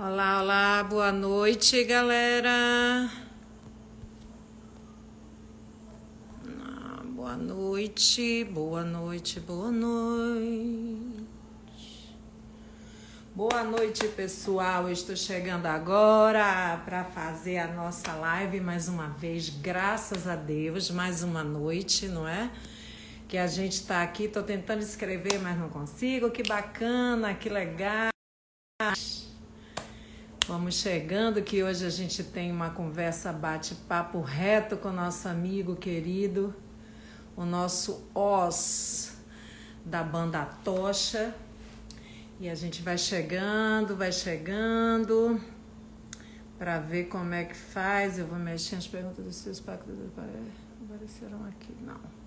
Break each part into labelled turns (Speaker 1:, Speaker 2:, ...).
Speaker 1: Olá, olá, boa noite, galera. Ah, boa noite, boa noite, boa noite. Boa noite, pessoal. estou chegando agora para fazer a nossa live mais uma vez, graças a Deus, mais uma noite, não é? Que a gente está aqui, estou tentando escrever, mas não consigo. Que bacana, que legal. Vamos chegando que hoje a gente tem uma conversa bate-papo reto com nosso amigo querido, o nosso Os da banda Tocha. E a gente vai chegando, vai chegando para ver como é que faz. Eu vou mexer as perguntas dos seus pactos apareceram aqui. Não.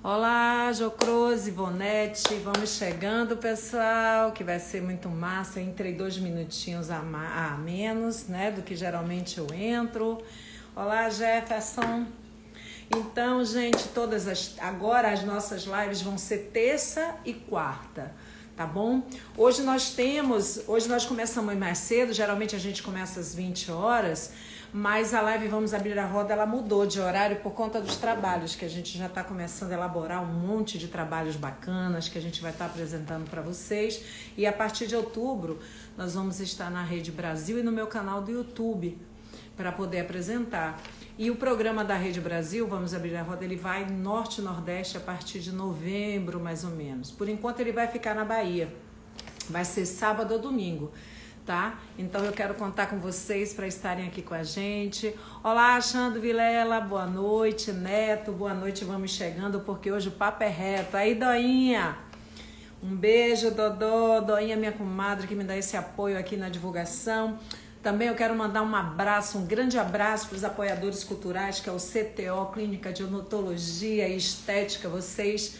Speaker 1: Olá, Jocrose, Ivonete, vamos chegando, pessoal, que vai ser muito massa. Entrei dois minutinhos a, a menos, né, do que geralmente eu entro. Olá, Jefferson. Então, gente, todas as agora as nossas lives vão ser terça e quarta, tá bom? Hoje nós temos, hoje nós começamos mais cedo, geralmente a gente começa às 20 horas mas a live Vamos Abrir a Roda ela mudou de horário por conta dos trabalhos, que a gente já está começando a elaborar um monte de trabalhos bacanas que a gente vai estar tá apresentando para vocês. E a partir de outubro, nós vamos estar na Rede Brasil e no meu canal do YouTube para poder apresentar. E o programa da Rede Brasil, Vamos Abrir a Roda, ele vai norte nordeste a partir de novembro, mais ou menos. Por enquanto, ele vai ficar na Bahia. Vai ser sábado ou domingo tá? Então eu quero contar com vocês para estarem aqui com a gente. Olá, Xando Vilela, boa noite, Neto, boa noite, vamos chegando porque hoje o papo é reto. Aí, Doinha, um beijo, Dodô, Doinha, minha comadre, que me dá esse apoio aqui na divulgação. Também eu quero mandar um abraço, um grande abraço para os apoiadores culturais, que é o CTO, Clínica de Odontologia e Estética. Vocês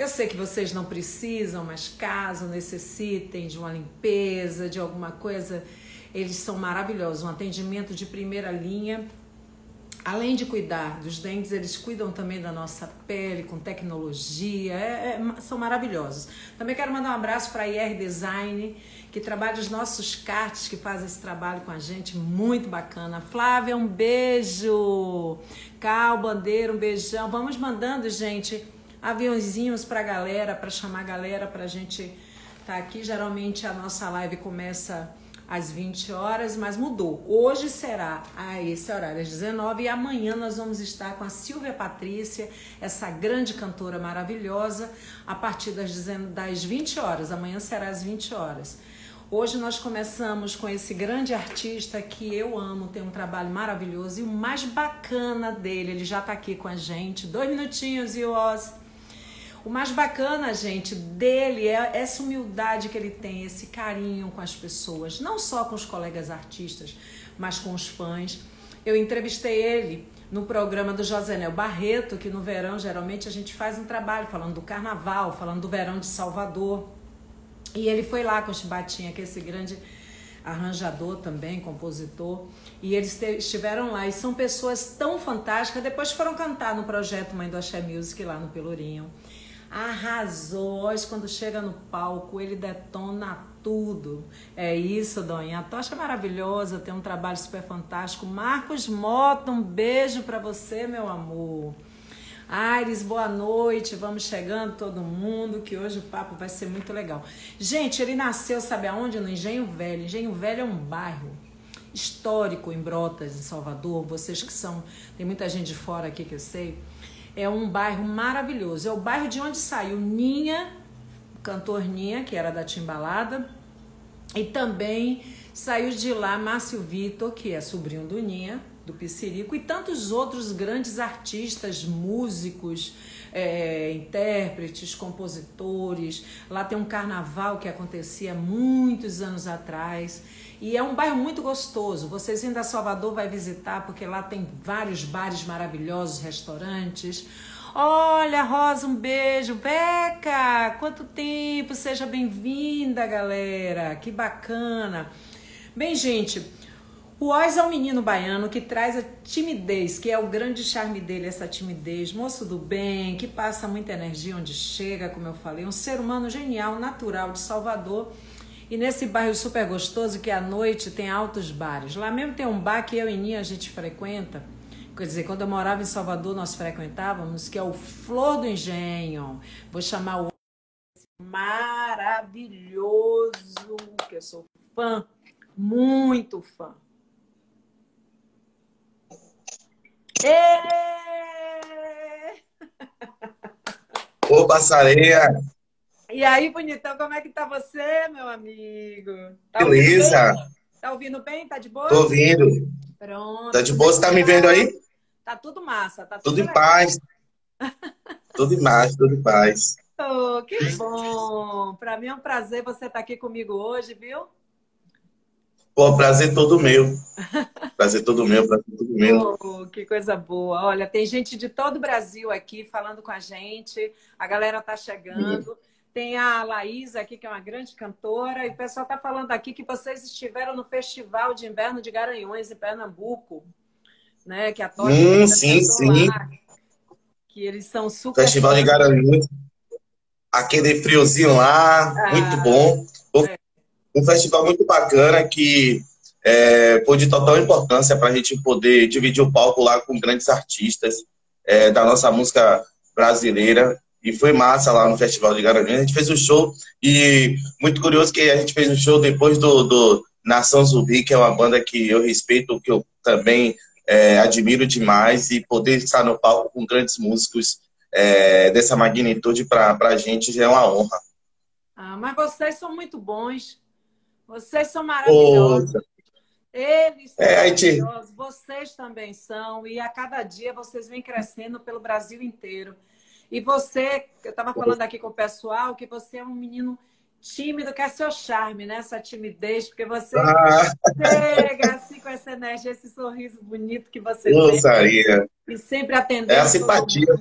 Speaker 1: eu sei que vocês não precisam, mas caso necessitem de uma limpeza, de alguma coisa, eles são maravilhosos. Um atendimento de primeira linha. Além de cuidar dos dentes, eles cuidam também da nossa pele com tecnologia, é, é, são maravilhosos. Também quero mandar um abraço para a IR Design, que trabalha os nossos cartes, que faz esse trabalho com a gente, muito bacana. Flávia, um beijo. Cal, Bandeira, um beijão. Vamos mandando, gente aviãozinhos para galera, para chamar a galera para a gente estar tá aqui. Geralmente a nossa live começa às 20 horas, mas mudou. Hoje será a esse horário, às 19 e amanhã nós vamos estar com a Silvia Patrícia, essa grande cantora maravilhosa, a partir das, das 20 horas. Amanhã será às 20 horas. Hoje nós começamos com esse grande artista que eu amo, tem um trabalho maravilhoso e o mais bacana dele, ele já está aqui com a gente. Dois minutinhos e o Oz. O mais bacana, gente, dele é essa humildade que ele tem, esse carinho com as pessoas, não só com os colegas artistas, mas com os fãs. Eu entrevistei ele no programa do Josenel Barreto, que no verão geralmente a gente faz um trabalho falando do carnaval, falando do verão de Salvador. E ele foi lá com o Chibatinha, que é esse grande arranjador também, compositor, e eles estiveram lá e são pessoas tão fantásticas. Depois foram cantar no projeto Mãe do Axé Music lá no Pelourinho arrasou. Hoje, quando chega no palco, ele detona tudo. É isso, Donha. A tocha é maravilhosa, tem um trabalho super fantástico. Marcos Mota, um beijo para você, meu amor. Aires, boa noite. Vamos chegando todo mundo, que hoje o papo vai ser muito legal. Gente, ele nasceu, sabe aonde? No Engenho Velho. Engenho Velho é um bairro histórico em Brotas, em Salvador. Vocês que são, tem muita gente de fora aqui que eu sei é um bairro maravilhoso. É o bairro de onde saiu Ninha, cantor Ninha, que era da Timbalada, e também saiu de lá Márcio Vitor, que é sobrinho do Ninha, do Piscirico, e tantos outros grandes artistas, músicos, é, intérpretes, compositores. Lá tem um carnaval que acontecia muitos anos atrás. E é um bairro muito gostoso. Vocês indo a Salvador vai visitar porque lá tem vários bares maravilhosos, restaurantes. Olha, Rosa, um beijo. Beca, quanto tempo! Seja bem-vinda, galera. Que bacana. Bem, gente, o Oz é um menino baiano que traz a timidez, que é o grande charme dele, essa timidez, moço do bem, que passa muita energia onde chega, como eu falei, um ser humano genial, natural de Salvador E nesse bairro super gostoso, que à noite tem altos bares. Lá mesmo tem um bar que eu e Ninha a gente frequenta. Quer dizer, quando eu morava em Salvador, nós frequentávamos, que é o Flor do Engenho. Vou chamar o maravilhoso, que eu sou fã, muito fã.
Speaker 2: Ô, passareia!
Speaker 1: E aí, bonitão, como é que tá você, meu amigo?
Speaker 2: Tá Beleza.
Speaker 1: Ouvindo tá ouvindo bem? Tá de boa?
Speaker 2: Tô ouvindo.
Speaker 1: Pronto.
Speaker 2: Tá de boa? Você tá me vendo aí?
Speaker 1: Tá tudo massa. Tá
Speaker 2: tudo, tudo em paz. tudo em paz, tudo em paz.
Speaker 1: Oh, que bom! Para mim é um prazer você estar tá aqui comigo hoje, viu?
Speaker 2: Pô, prazer todo meu. Prazer todo meu, prazer todo meu.
Speaker 1: Oh, que coisa boa. Olha, tem gente de todo o Brasil aqui falando com a gente. A galera tá chegando. Tem a Laísa aqui, que é uma grande cantora. E o pessoal tá falando aqui que vocês estiveram no Festival de Inverno de Garanhuns, em Pernambuco. Né? Que a
Speaker 2: Tocha hum, sim, sim. Lá,
Speaker 1: que eles são super.
Speaker 2: Festival de Garanhuns. Aquele friozinho lá, ah, muito bom. É. Um festival muito bacana que é, foi de total importância para a gente poder dividir o palco lá com grandes artistas é, da nossa música brasileira. E foi massa lá no Festival de Garanhuns. A gente fez um show e muito curioso que a gente fez um show depois do, do Nação Zumbi, que é uma banda que eu respeito, que eu também é, admiro demais. E poder estar no palco com grandes músicos é, dessa magnitude para a gente já é uma honra.
Speaker 1: Ah, mas vocês são muito bons. Vocês são maravilhosos. Eles são é, maravilhosos, vocês também são, e a cada dia vocês vêm crescendo pelo Brasil inteiro. E você, eu estava falando aqui com o pessoal, que você é um menino tímido, que é seu charme, né? Essa timidez, porque você ah. chega assim com essa energia, esse sorriso bonito que você
Speaker 2: Gostaria.
Speaker 1: tem. E sempre atendendo.
Speaker 2: É a simpatia.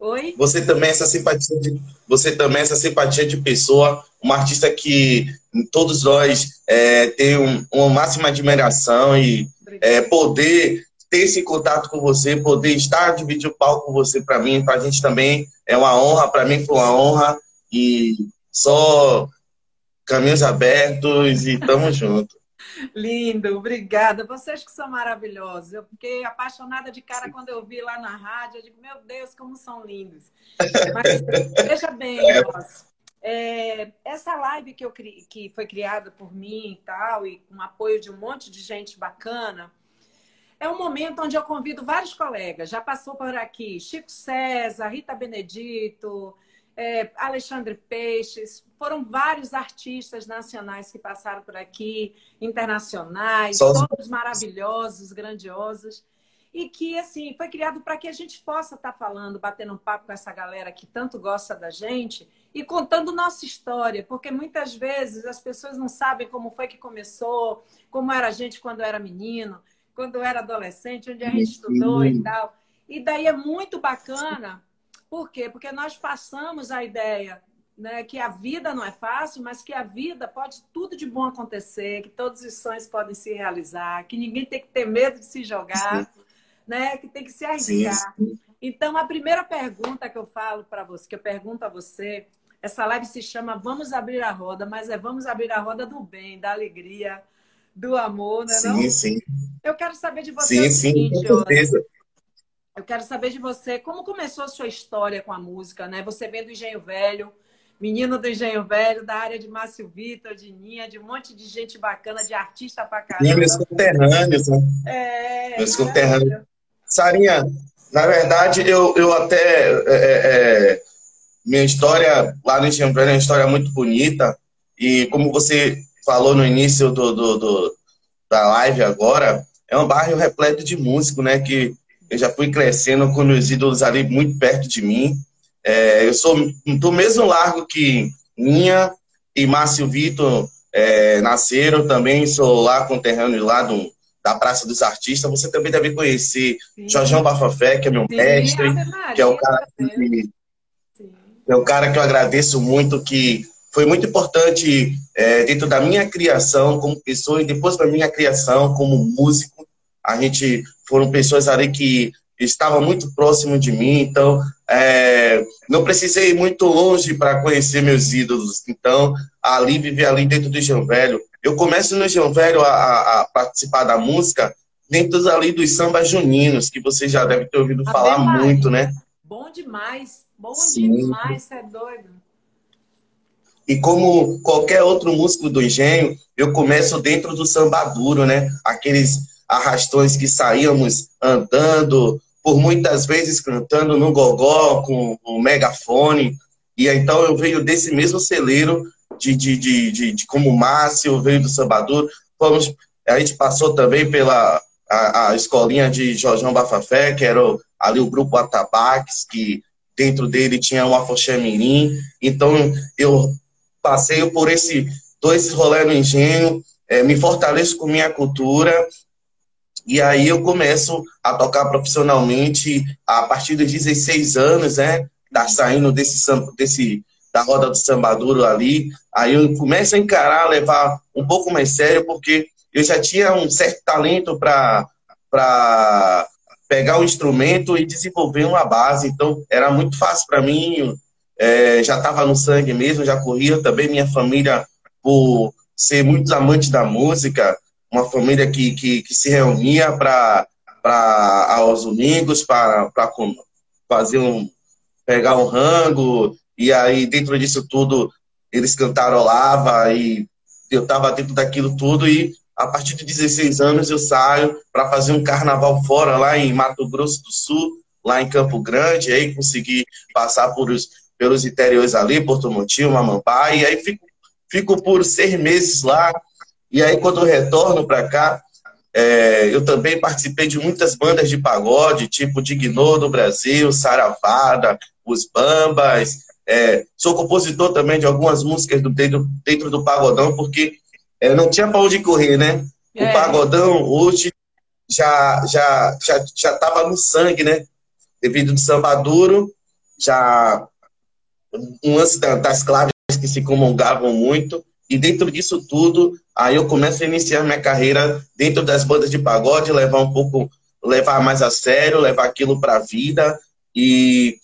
Speaker 1: Oi?
Speaker 2: Você também é essa simpatia de, você também é essa simpatia de pessoa, uma artista que todos nós é, tem um, uma máxima admiração e é, poder ter esse contato com você, poder estar dividir o palco com você, para mim, para a gente também é uma honra, para mim foi uma honra e só caminhos abertos e tamo junto.
Speaker 1: Lindo, obrigada. Vocês que são maravilhosos. Eu fiquei apaixonada de cara quando eu vi lá na rádio. Eu digo, meu Deus, como são lindos. Mas veja bem, nossa, é, essa live que, eu, que foi criada por mim e tal, e com apoio de um monte de gente bacana, é um momento onde eu convido vários colegas. Já passou por aqui Chico César, Rita Benedito, é, Alexandre Peixes, foram vários artistas nacionais que passaram por aqui, internacionais, Só... todos maravilhosos, grandiosos, e que, assim, foi criado para que a gente possa estar tá falando, batendo um papo com essa galera que tanto gosta da gente e contando nossa história, porque muitas vezes as pessoas não sabem como foi que começou, como era a gente quando era menino, quando era adolescente, onde a gente estudou e tal. E daí é muito bacana por quê? Porque nós passamos a ideia né, que a vida não é fácil, mas que a vida pode tudo de bom acontecer, que todos os sonhos podem se realizar, que ninguém tem que ter medo de se jogar, né, que tem que se arriscar. Sim. Então, a primeira pergunta que eu falo para você, que eu pergunto a você, essa live se chama Vamos Abrir a Roda, mas é Vamos Abrir a Roda do bem, da alegria, do amor, né?
Speaker 2: Sim,
Speaker 1: não?
Speaker 2: sim.
Speaker 1: Eu quero saber de você sim, o seguinte, sim, com certeza. Eu quero saber de você como começou a sua história com a música, né? Você vem do Engenho Velho, menino do Engenho Velho, da área de Márcio Vitor, de Ninha, de um monte de gente bacana, de artista pra caramba.
Speaker 2: Meus conterrâneos, né?
Speaker 1: É.
Speaker 2: Meus conterrâneos. Sarinha, na verdade, eu, eu até. É, é, é, minha história lá no Engenho Velho é uma história muito bonita. E como você falou no início do, do, do da live agora, é um bairro repleto de músicos, né? Que eu já fui crescendo com os ídolos ali muito perto de mim. É, eu sou do mesmo largo que Ninha e Márcio Vitor é, nasceram, também sou lá conterrâneo lá do, da Praça dos Artistas. Você também deve conhecer Sim. Jorjão Bafafé, que é meu Sim, mestre, que é o cara que, é o cara que eu agradeço muito, que foi muito importante é, dentro da minha criação como pessoa e depois da minha criação como músico. A gente foram pessoas ali que estava muito próximo de mim, então é, não precisei ir muito longe para conhecer meus ídolos. Então, ali, viver ali dentro do João Velho. Eu começo no João Velho a, a, participar da música dentro ali dos sambas juninos, que você já deve ter ouvido falar muito, né?
Speaker 1: Bom demais, bom Sim. demais, você é doido.
Speaker 2: E como qualquer outro músico do engenho, eu começo dentro do samba duro, né? Aqueles arrastões que saíamos andando, por muitas vezes cantando no gogó com o megafone. E então eu venho desse mesmo celeiro de, de, de, de, de como Márcio, veio do Sambaduro. Fomos, a gente passou também pela a, a escolinha de Jorjão Bafafé, que era o, ali o grupo Atabaques, que dentro dele tinha o Afoxé Mirim. Então eu passei por esse dois rolê no engenho, é, me fortaleço com minha cultura e aí eu começo a tocar profissionalmente a partir dos 16 anos, né? Tá saindo desse, desse da roda do sambaduro ali. Aí eu começo a encarar, levar um pouco mais sério, porque eu já tinha um certo talento para pegar o instrumento e desenvolver uma base. Então era muito fácil para mim. É, já estava no sangue mesmo, já corria. Também minha família por ser muito amante da música uma família que, que, que se reunia para aos domingos para fazer um pegar um rango. E aí dentro disso tudo eles cantarolavam e eu estava dentro daquilo tudo. E a partir de 16 anos eu saio para fazer um carnaval fora lá em Mato Grosso do Sul, lá em Campo Grande, aí consegui passar por os, pelos interiores ali, Porto Montinho, Mamambá, e aí fico, fico por seis meses lá, e aí, quando retorno para cá, é, eu também participei de muitas bandas de pagode, tipo Dignô do Brasil, Saravada, Os Bambas. É, sou compositor também de algumas músicas do, dentro, dentro do pagodão, porque é, não tinha para onde correr, né? O é. pagodão hoje já já já já estava no sangue, né? Devido do samba duro, já um lance das claves que se comungavam muito. E dentro disso tudo, aí eu começo a iniciar minha carreira dentro das bandas de pagode, levar um pouco, levar mais a sério, levar aquilo para a vida. E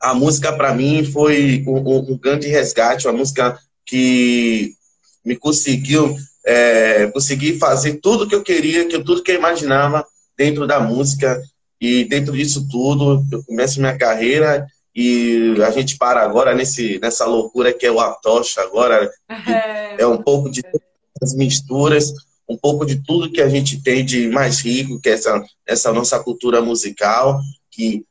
Speaker 2: a música para mim foi um, um, grande resgate, uma música que me conseguiu é, conseguir fazer tudo que eu queria, que tudo que eu imaginava dentro da música. E dentro disso tudo, eu começo minha carreira e a gente para agora nesse, nessa loucura que é o Atocha agora, é, é um pouco de as misturas, um pouco de tudo que a gente tem de mais rico, que é essa, essa nossa cultura musical, que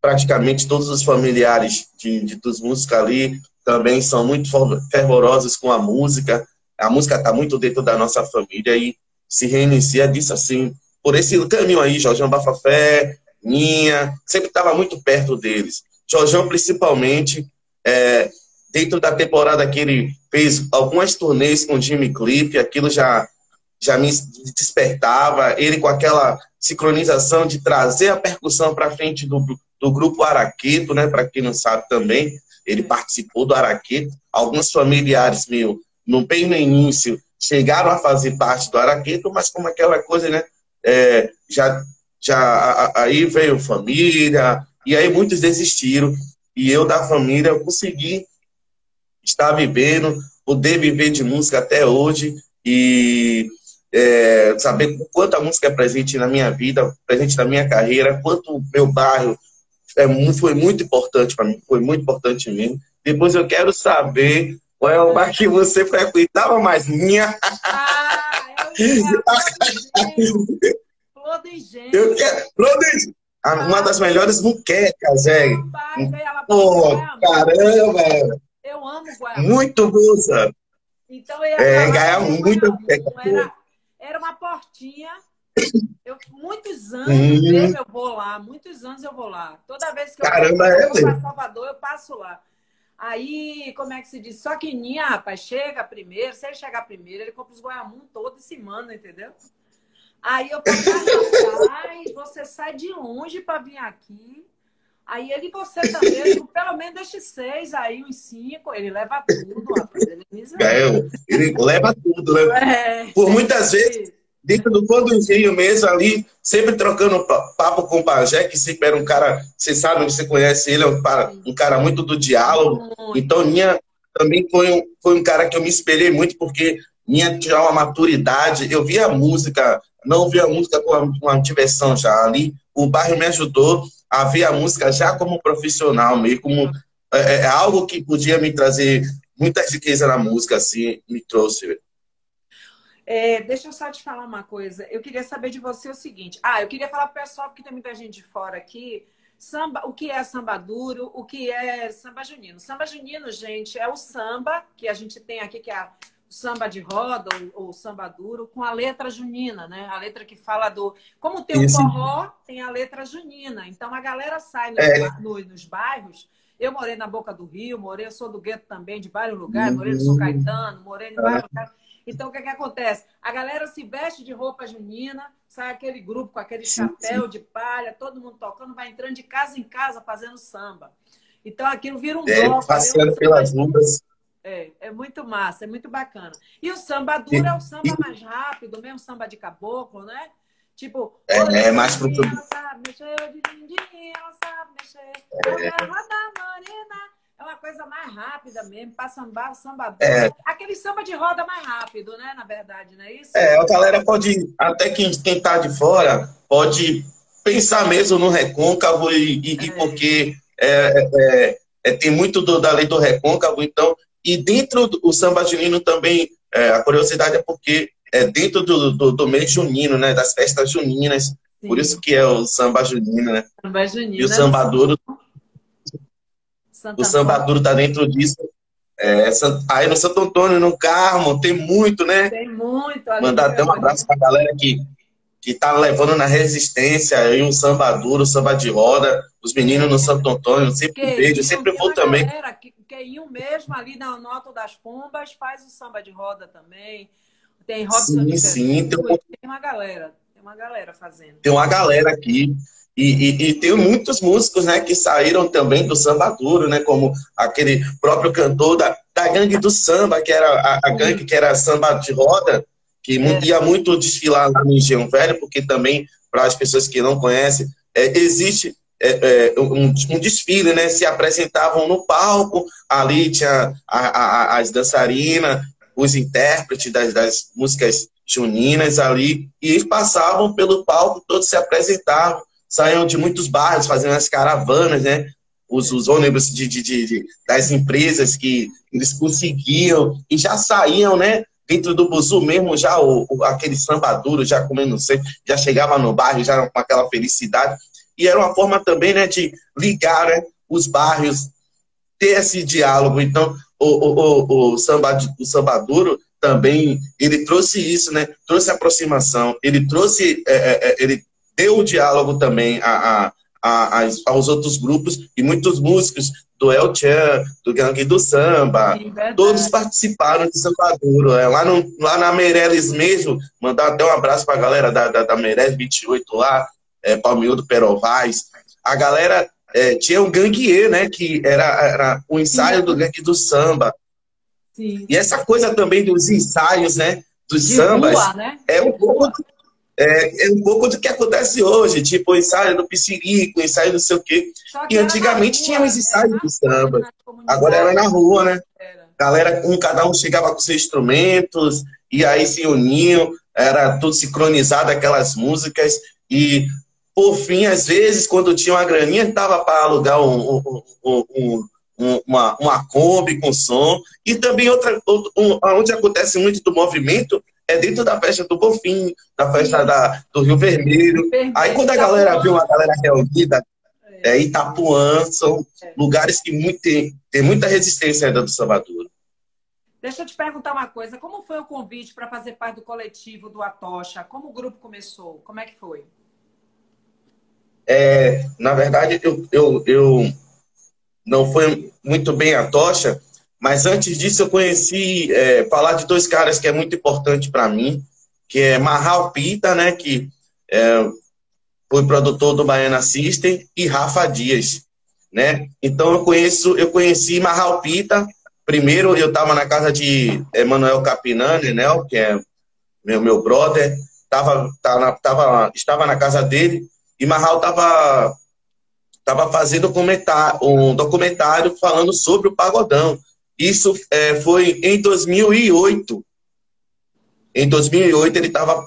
Speaker 2: praticamente todos os familiares de, de dos músicos ali também são muito fervorosos com a música, a música está muito dentro da nossa família e se reinicia disso assim, por esse caminho aí, Jorge Bafafé, Ninha, sempre estava muito perto deles. Jorjão, principalmente, é, dentro da temporada que ele fez algumas turnês com Jimmy Cliff, aquilo já, já me despertava. Ele com aquela sincronização de trazer a percussão para frente do, do grupo Araqueto, né? Para quem não sabe também, ele participou do Araqueto. Alguns familiares meus, no bem no início, chegaram a fazer parte do Araqueto, mas como aquela coisa, né? É, já, já aí veio família, e aí muitos desistiram. E eu, da família, eu consegui estar vivendo, poder viver de música até hoje e é, saber o quanto a música é presente na minha vida, presente na minha carreira, quanto o meu bairro é, foi muito importante para mim, foi muito importante mim. Depois eu quero saber qual é o bar que você frequentava mais minha. Ah, eu Flor do Engenho. Eu quero. Flor do Uma das melhores muquecas, é. Pô, caramba!
Speaker 1: Eu amo Guaiabá.
Speaker 2: Muito boa. Então, eu é, muito.
Speaker 1: Era, era uma portinha. Eu, muitos anos hum. eu vou lá, muitos anos eu vou lá. Toda vez que eu
Speaker 2: Caramba, é,
Speaker 1: vou para Salvador, eu passo lá. Aí, como é que se diz? Só que Ninha, rapaz, chega primeiro. Se ele chegar primeiro, ele compra os Guaiamum todo e se manda, entendeu? Aí eu falei, rapaz, você sai de longe para vir aqui. Aí ele, você também, pelo menos deixe seis, aí uns cinco, ele leva tudo, rapaz. Ele,
Speaker 2: é, ele leva tudo, né? É, Por muitas vezes, dentro do condomínio mesmo ali, sempre trocando papo com o Pajé, que sempre era um cara, você sabe, você conhece ele, é um cara, um cara muito do diálogo. Então, minha também foi um, foi um cara que eu me espelhei muito, porque minha tinha uma maturidade, eu via a música, não via a música com uma, diversão já ali, o bairro me ajudou a ver a música já como profissional, meio como é, é, é algo que podia me trazer muita riqueza na música, assim, me trouxe.
Speaker 1: É, deixa eu só te falar uma coisa. Eu queria saber de você o seguinte. Ah, eu queria falar para o pessoal, porque tem muita gente de fora aqui. Samba, o que é samba duro, o que é samba junino. Samba junino, gente, é o samba que a gente tem aqui, que é o samba de roda ou, ou samba duro, com a letra junina, né? A letra que fala do. Como tem o forró, tem a letra junina. Então a galera sai nos, é. no, nos bairros. Eu morei na Boca do Rio, morei, eu sou do gueto também, de vários lugares, morei no São Caetano, morei em vários lugares. Então, o que, que acontece? A galera se veste de roupa junina, sai aquele grupo com aquele sim, chapéu sim. de palha, todo mundo tocando, vai entrando de casa em casa fazendo samba. Então, aquilo vira um
Speaker 2: é, bloco. Passeando pelas ruas.
Speaker 1: É, é muito massa, é muito bacana. E o samba duro é o samba mais rápido, mesmo samba de caboclo, né? Tipo,
Speaker 2: é, é mais pro
Speaker 1: Ela sabe mexer, ela sabe mexer. É. É uma coisa mais rápida mesmo, para sambar, samba é. Aquele samba de roda mais rápido, né? Na verdade, não é isso?
Speaker 2: É, a galera pode, até quem, quem tá de fora, pode pensar mesmo no recôncavo e, e, é. e porque é, é, é, tem muito do, da lei do recôncavo, então, e dentro do samba junino também, é, a curiosidade é porque é dentro do, do, do mês junino, né? Das festas juninas, Sim. por isso que é o samba junino, né?
Speaker 1: Samba junino.
Speaker 2: E o samba duro Santa o samba duro tá dentro disso. É, aí no Santo Antônio, no Carmo, tem muito, né?
Speaker 1: Tem muito.
Speaker 2: Mandar até um abraço pra galera que, que tá levando na resistência aí um samba duro, samba de roda. Os meninos no Santo Antônio, sempre que vejo, sempre vou também.
Speaker 1: Galera, que, que mesmo ali na Nota das Pombas faz o samba de roda também. Tem Robson
Speaker 2: sim, sim.
Speaker 1: Tem, tem uma galera, tem uma galera fazendo.
Speaker 2: Tem uma galera aqui. E, e, e, tem muitos músicos né, que saíram também do samba duro, né, como aquele próprio cantor da, da gangue do samba, que era a, a gangue que era samba de roda, que é. ia muito desfilar lá no Engenho Velho, porque também, para as pessoas que não conhecem, é, existe é, é um, um, desfile, né? Se apresentavam no palco, ali tinha a, a, as dançarinas, os intérpretes das, das músicas juninas ali, e passavam pelo palco, todos se apresentavam saíam de muitos bairros fazendo as caravanas, né? Os, os ônibus de, de, de, das empresas que eles conseguiam e já saíam, né? Dentro do buzu mesmo, já o, o, aquele samba duro, já comendo sempre, já chegava no bairro, já com aquela felicidade. E era uma forma também, né, de ligar né, os bairros, ter esse diálogo. Então, o, o, o, o, samba, o samba duro também, ele trouxe isso, né? Trouxe aproximação, ele trouxe, é, é, é ele deu o diálogo também a, a, a, aos outros grupos e muitos músicos do El Chan, do Gangue do Samba, todos participaram de Samba Duro. É, lá, no, lá na Meireles mesmo, mandar até um abraço para a galera da, da, da Meireles 28 lá, é, Palmildo Perovais. A galera é, tinha um gangue, né, que era, era o ensaio Sim. do Gangue do Samba. Sim. E essa coisa também dos ensaios, né, dos de sambas, rua, né? é um pouco é, é, um pouco do que acontece hoje, tipo o ensaio do Psirico, o ensaio do sei o quê. E antigamente rua, tinha os ensaios né? do samba. Agora era na rua, né? Era. Galera, um, cada um chegava com seus instrumentos, e aí se uniam, era tudo sincronizado, aquelas músicas. E, por fim, às vezes, quando tinha uma graninha, dava para alugar um, um, um, uma, uma Kombi com som. E também outra, onde acontece muito do movimento é dentro da festa do Bofim, da festa da, do Rio Vermelho. Vermelho. Aí quando a galera viu uma galera reunida, é, é Itapuã, são é. lugares que muito, tem, tem muita resistência ainda do Salvador.
Speaker 1: Deixa eu te perguntar uma coisa. Como foi o convite para fazer parte do coletivo do Atocha? Como o grupo começou? Como é que foi?
Speaker 2: É, na verdade, eu, eu, eu não foi muito bem a tocha, mas antes disso, eu conheci, é, falar de dois caras que é muito importante para mim, que é Marral Pita, né, que é, foi produtor do Baiana System, e Rafa Dias, né? Então eu conheço, eu conheci Marral Pita. Primeiro eu estava na casa de Emanuel Capinani, né, que é meu meu brother, tava, tava, tava, estava na casa dele e Marral estava tava fazendo um documentário falando sobre o pagodão. Isso é, foi em 2008. Em 2008 ele estava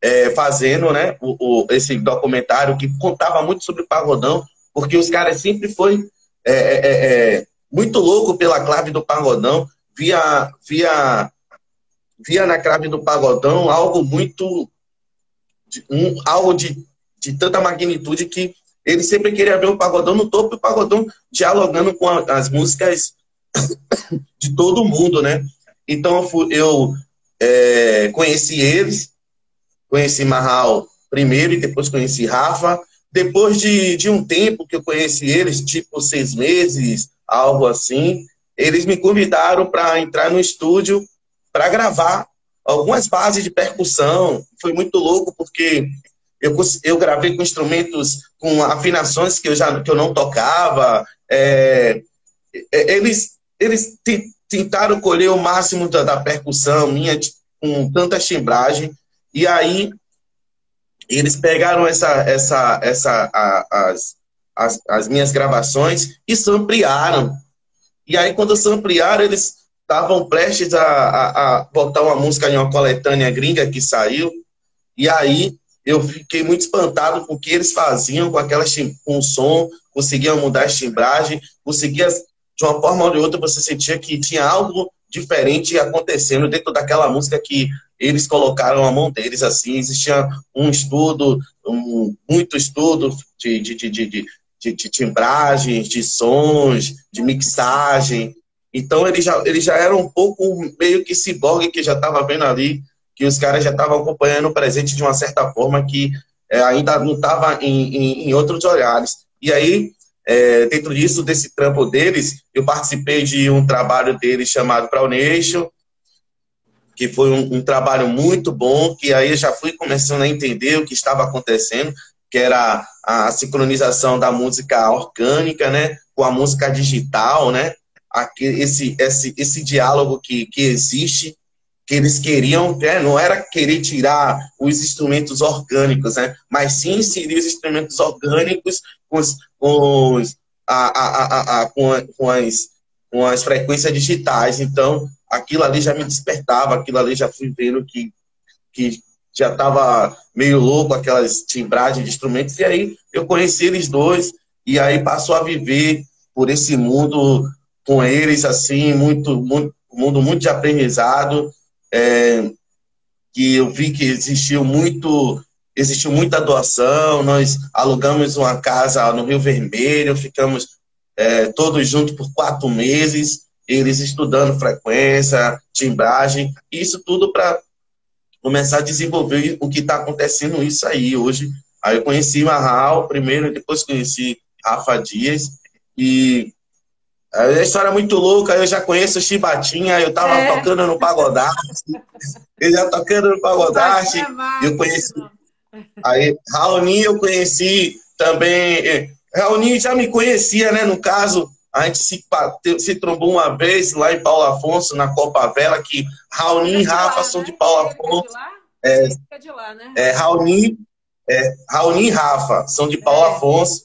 Speaker 2: é, fazendo né, o, o, esse documentário que contava muito sobre o pagodão, porque os caras sempre foi é, é, é, é muito louco pela clave do pagodão, via, via, via na clave do pagodão algo muito um, algo de, de tanta magnitude que ele sempre queria ver o pagodão no topo e o pagodão dialogando com a, as músicas de todo mundo, né? Então eu, fui, eu é, conheci eles, conheci Marral primeiro e depois conheci Rafa. Depois de, de um tempo que eu conheci eles, tipo seis meses, algo assim, eles me convidaram para entrar no estúdio para gravar algumas bases de percussão. Foi muito louco porque eu, eu gravei com instrumentos com afinações que eu já que eu não tocava. É, é eles eles tentaram colher o máximo da, da percussão minha com tanta timbragem e aí eles pegaram essa, essa, essa, a, as, as, as, minhas gravações e ampliaram. E aí, quando ampliaram, eles estavam prestes a, a, a, botar uma música em uma coletânea gringa que saiu. E aí, eu fiquei muito espantado com o que eles faziam com aquelas com o som, conseguiam mudar a timbragem, conseguia, de uma forma ou de outra, você sentia que tinha algo diferente acontecendo dentro daquela música que eles colocaram a mão deles assim. Existia um estudo, um, muito estudo de, de, de, de, de, de timbragens, de sons, de mixagem. Então ele já, ele já era um pouco meio que ciborgue que já estava vendo ali, que os caras já estavam acompanhando o presente de uma certa forma que é, ainda não estava em, em, em, outros olhares. E aí, é, dentro disso, desse trampo deles, eu participei de um trabalho deles chamado Nation que foi um, um, trabalho muito bom, que aí eu já fui começando a entender o que estava acontecendo, que era a, a sincronização da música orgânica, né, com a música digital, né, Aqui, esse, esse, esse diálogo que, que existe, que eles queriam, né, não era querer tirar os instrumentos orgânicos, né, mas sim inserir os instrumentos orgânicos com, os, com, os, a, a, a, com, com, as, com as frequências digitais. Então, aquilo ali já me despertava, aquilo ali já fui vendo que, que já estava meio louco, aquelas timbragens de instrumentos, e aí eu conheci eles dois, e aí passou a viver por esse mundo com eles, assim, muito, muito mundo muito de aprendizado, é, que eu vi que existiu muito, existiu muita doação, nós alugamos uma casa no Rio Vermelho, ficamos é, todos juntos por quatro meses, eles estudando frequência, timbragem, isso tudo para começar a desenvolver o que está acontecendo isso aí hoje. Aí eu conheci Marral primeiro, depois conheci Rafa Dias, e a história é muito louca, eu já conheço o Chibatinha, eu estava é. tocando no Pagodarte, eu já tocando no Pagodarte, é eu conheci... Aí, Raoni eu conheci também... Eh, Raoni já me conhecia, né, no caso, a gente se, se trombou uma vez lá em Paulo Afonso, na Copa Vela, que Raoni e Rafa lá, são né? de Paulo Afonso. É, de lá, né? é, Raoni, é, Raoni e Rafa são de Paulo é. Afonso.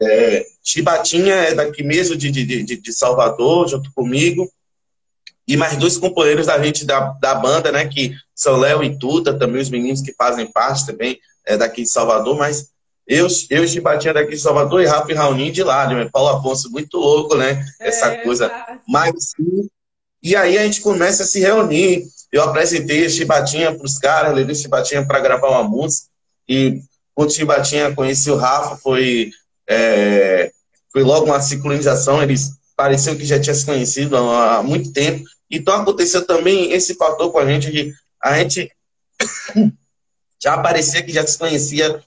Speaker 2: É, Chibatinha é daqui mesmo de, de, de, de, Salvador, junto comigo. E mais dois companheiros da gente da, da banda, né? Que são Léo e Tuta, também os meninos que fazem parte também é, daqui de Salvador, mas eu, eu e Chibatinha daqui de Salvador e Rafa e Raulinho de lá, né? Paulo Afonso, muito louco, né? Essa é, coisa. Tá. Mas sim. E aí a gente começa a se reunir. Eu apresentei a Chibatinha para os caras, levei Chibatinha para gravar uma música. E quando Chibatinha conheci o Rafa, foi, é, foi logo uma sincronização. Eles pareciam que já tinham se conhecido há, muito tempo. Então aconteceu também esse fator com a gente de a gente já parecia que já se conhecia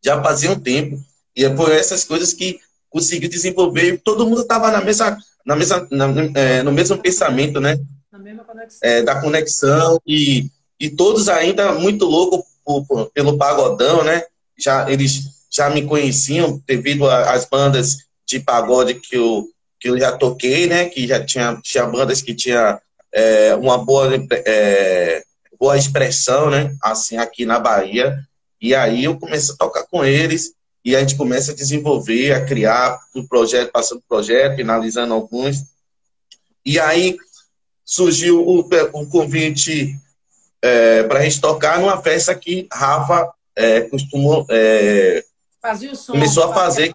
Speaker 2: já fazia um tempo. E é por essas coisas que conseguiu desenvolver. Todo mundo estava na mesma, na mesma, na, é, no mesmo pensamento, né? Conexão. É, da conexão e, e todos ainda muito loucos pelo pagodão, né? Já eles já me conheciam devido às bandas de pagode que eu que eu já toquei, né? Que já tinha tinha bandas que tinha é, uma boa é, boa expressão, né? Assim, aqui na Bahia. E aí eu comecei a tocar com eles e a gente começa a desenvolver, a criar um projeto, passando projeto, finalizando alguns. E aí surgiu o, o convite é, para a gente tocar numa festa que Rafa é, costumou, é, som, começou a fazer,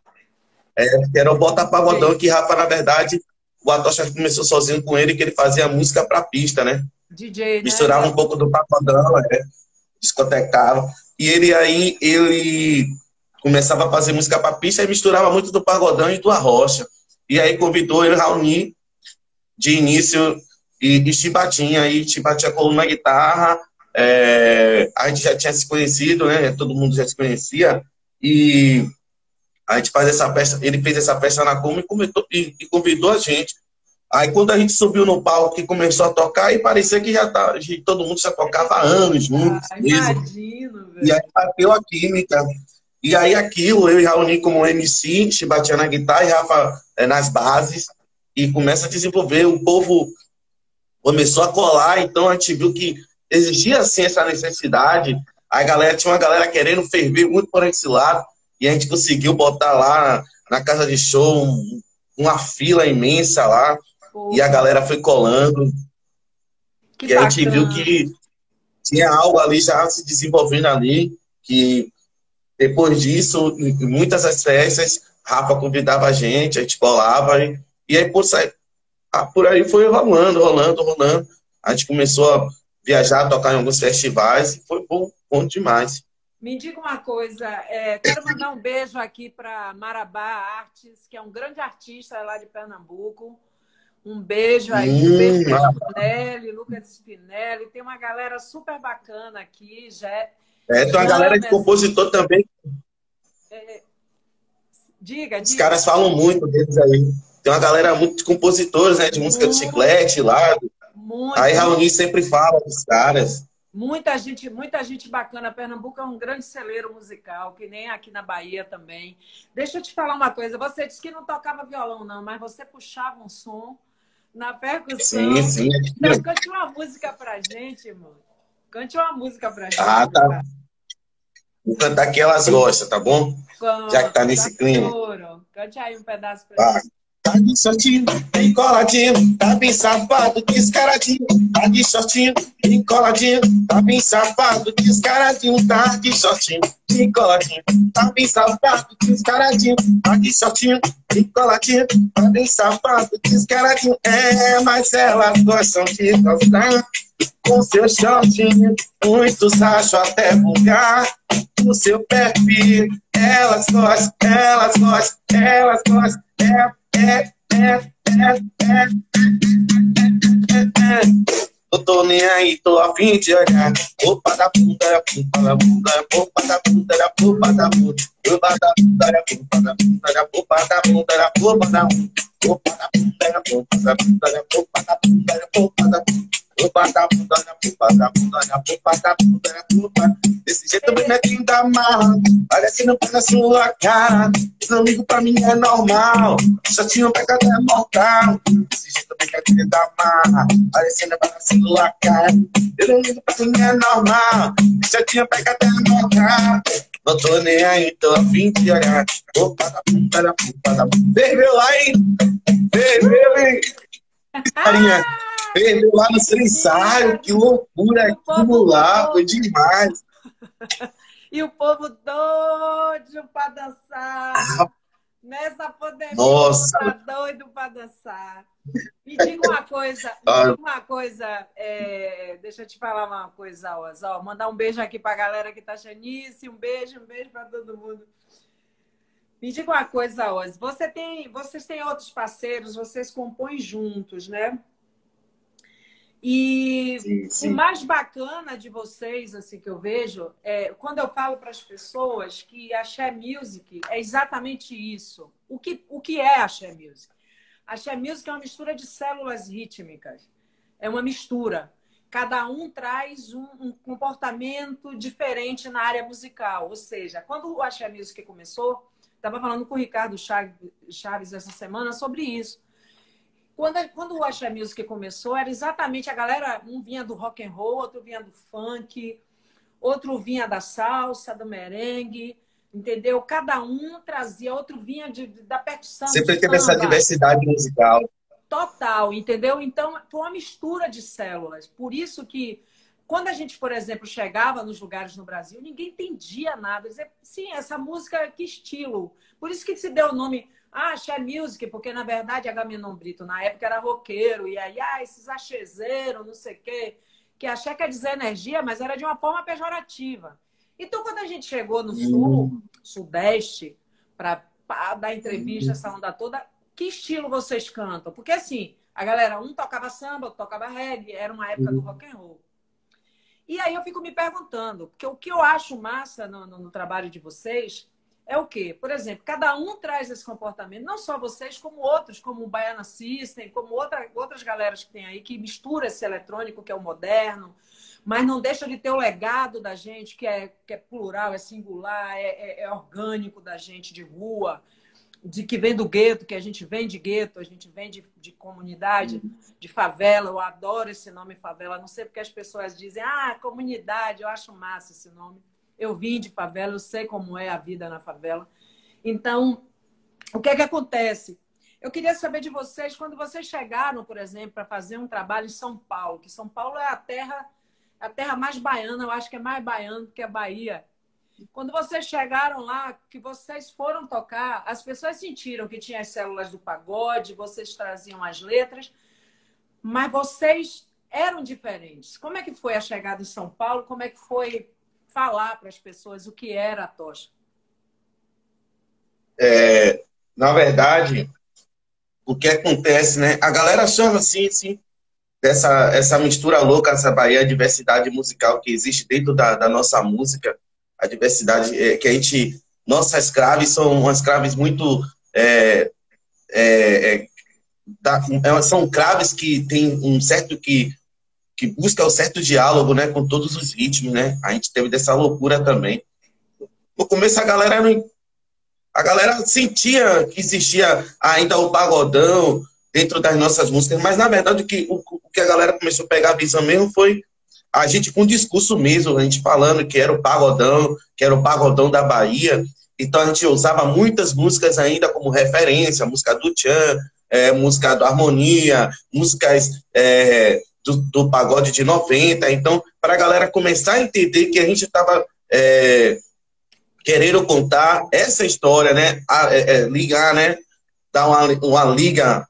Speaker 2: é, era o Bota Pagodão, que Rafa, na verdade, o Atocha começou sozinho com ele, que ele fazia música para pista, né? DJ, né? Misturava um pouco do pagodão, né? discotecava. E ele aí, ele começava a fazer música para pista e misturava muito do pagodão e do arrocha. E aí convidou eu e Raoni de início e, e Chibatinha, aí Chibatinha colou na guitarra, é, a gente já tinha se conhecido, né? Todo mundo já se conhecia. E a gente faz essa festa, ele fez essa festa na Como e, e, e, convidou a gente. Aí quando a gente subiu no palco e começou a tocar, e parecia que já tá, todo mundo já tocava há anos juntos. Ah, imagino, velho. E aí bateu a química. E aí aquilo, eu e Raoni como MC, a gente batia na guitarra e Rafa é, nas bases, e começa a desenvolver, o povo começou a colar, então a gente viu que existia assim essa necessidade. A galera tinha uma galera querendo ferver muito por esse lado e a gente conseguiu botar lá na casa de show uma fila imensa lá Pô. e a galera foi colando. Que e bacana. a gente viu que tinha algo ali já se desenvolvendo ali, que depois disso, em muitas das festas, Rafa convidava a gente, a gente bolava, e, e aí por, ah, por aí foi rolando, rolando, rolando. A gente começou a viajar, tocar em alguns festivais, e foi bom, bom demais.
Speaker 1: Me diga uma coisa, é, quero mandar um beijo aqui para Marabá Artes, que é um grande artista lá de Pernambuco. Um beijo aí, hum, um beijo para Spinelli, Lucas Spinelli. Tem uma galera super bacana aqui. Já,
Speaker 2: é, tem uma galera de compositor também.
Speaker 1: É, diga, diga.
Speaker 2: Os caras falam muito deles aí. Tem uma galera muito de compositores, né? De música muito, de chiclete lá. Muito. Aí Raoni sempre fala dos caras.
Speaker 1: Muita gente, muita gente bacana. Pernambuco é um grande celeiro musical, que nem aqui na Bahia também. Deixa eu te falar uma coisa. Você disse que não tocava violão, não, mas você puxava um som na percussão.
Speaker 2: Sim, sim.
Speaker 1: Então, cante uma música pra gente, irmão. Cante uma música pra gente.
Speaker 2: Ah, tá. Vou cantar que elas gostam, tá bom? Já que tá nesse clima.
Speaker 1: Cante aí um pedaço pra ah. gente.
Speaker 2: Tá de shortinho, bem coladinho, tá bem safado, descaradinho. Tá de shortinho, bem coladinho, tá bem safado, descaradinho. Tá de shortinho, bem coladinho, tá bem safado, descaradinho. Tá de shortinho, bem coladinho, tá bem safado, descaradinho. É, mas elas gostam de gostar com seu shortinho. Muitos acham até vulgar o seu perfil. Elas gostam, elas gostam, elas gostam. É, eu tô nem aí, tô a fim de olhar. Opa da bunda, é puta da bunda, opa da bunda, é pupa da bunda. Opa da bunda, é pupa da bunda, é pupa da bunda, é pupa da bunda. Opa da bunda, é pupa da bunda, é pupa da bunda, é pupa da bunda. Opa da bunda, é pupa da bunda, é pupa da bunda, é pupa. Desse jeito bem netinho da marra, parece não tá na sua cara. Esse amigo pra mim é normal, só tinha um pecado é mortal. Desse jeito bem netinho da marra, parecendo tá na sua cara. Esse amigo pra mim é normal, só tinha um pecado é mortal. Não tô nem aí, tô a fim de olhar. Opa da puta da puta da puta. Ferveu lá, hein? Ferveu, hein? Carinha, ferveu lá no seu ensaio. Que loucura aquilo lá, foi demais.
Speaker 1: E o povo doido pra dançar. Ah, Nessa pandemia,
Speaker 2: Nossa.
Speaker 1: tá doido pra dançar. Me diga uma coisa, me ah. diga uma coisa, é, deixa eu te falar uma coisa, Oz. Ó, mandar um beijo aqui pra galera que tá chanice, um beijo, um beijo pra todo mundo. Me diga uma coisa, Oz. Você tem, vocês têm outros parceiros, vocês compõem juntos, né? E sim, sim. o mais bacana de vocês, assim, que eu vejo, é quando eu falo para as pessoas que a Share Music é exatamente isso. O que, o que é a Share Music? A Share Music é uma mistura de células rítmicas. É uma mistura. Cada um traz um, um comportamento diferente na área musical. Ou seja, quando o Axé Music começou, estava falando com o Ricardo Chaves essa semana sobre isso quando, quando o Axé Music começou, era exatamente a galera, um vinha do rock and roll, outro vinha do funk, outro vinha da salsa, do merengue, entendeu? Cada um trazia, outro vinha de, de da percussão.
Speaker 2: Sempre teve essa diversidade musical.
Speaker 1: Total, entendeu? Então, foi uma mistura de células. Por isso que, quando a gente, por exemplo, chegava nos lugares no Brasil, ninguém entendia nada. Dizia, sim, essa música, que estilo? Por isso que se deu o nome ah, axé music, porque na verdade Agamenon Brito na época era roqueiro, e aí, ah, esses axezeiros, não sei o quê. Que axé quer dizer energia, mas era de uma forma pejorativa. Então, quando a gente chegou no sul, uhum. sudeste, para dar entrevista, essa onda toda, que estilo vocês cantam? Porque assim, a galera, um tocava samba, outro tocava reggae, era uma época do uhum. rock and roll. E aí eu fico me perguntando, porque o que eu acho massa no, no, no trabalho de vocês é o quê? Por exemplo, cada um traz esse comportamento, não só vocês, como outros, como o Baiana System, como outra, outras galeras que tem aí, que mistura esse eletrônico, que é o moderno, mas não deixa de ter o legado da gente, que é, que é plural, é singular, é, é, é orgânico da gente de rua, de que vem do gueto, que a gente vem de gueto, a gente vem de, de comunidade, de favela. Eu adoro esse nome favela. Não sei porque as pessoas dizem, ah, comunidade, eu acho massa esse nome. Eu vim de favela, eu sei como é a vida na favela. Então, o que é que acontece? Eu queria saber de vocês, quando vocês chegaram, por exemplo, para fazer um trabalho em São Paulo, que São Paulo é a terra, a terra mais baiana, eu acho que é mais baiana do que a Bahia. Quando vocês chegaram lá, que vocês foram tocar, as pessoas sentiram que tinha as células do pagode, vocês traziam as letras, mas vocês eram diferentes. Como é que foi a chegada em São Paulo? Como é que foi falar para as pessoas o que era a tocha?
Speaker 2: É, na verdade, o que acontece, né? A galera chama assim, assim, dessa essa mistura louca, essa Bahia, a diversidade musical que existe dentro da, da nossa música, a diversidade é, que a gente, nossas craves são umas craves muito é, é, é da, são craves que tem um certo que que busca o certo diálogo, né, com todos os ritmos, né? A gente teve dessa loucura também. No começo a galera não, a galera sentia que existia ainda o pagodão dentro das nossas músicas, mas na verdade o que, o, o que a galera começou a pegar a visão mesmo foi a gente com discurso mesmo, a gente falando que era o pagodão, que era o pagodão da Bahia. Então a gente usava muitas músicas ainda como referência, música do Tchan, é, música do Harmonia, músicas é, do, do pagode de 90. Então, para a galera começar a entender que a gente estava é, querendo contar essa história, né? A, é, é, ligar, né? Dar uma, uma liga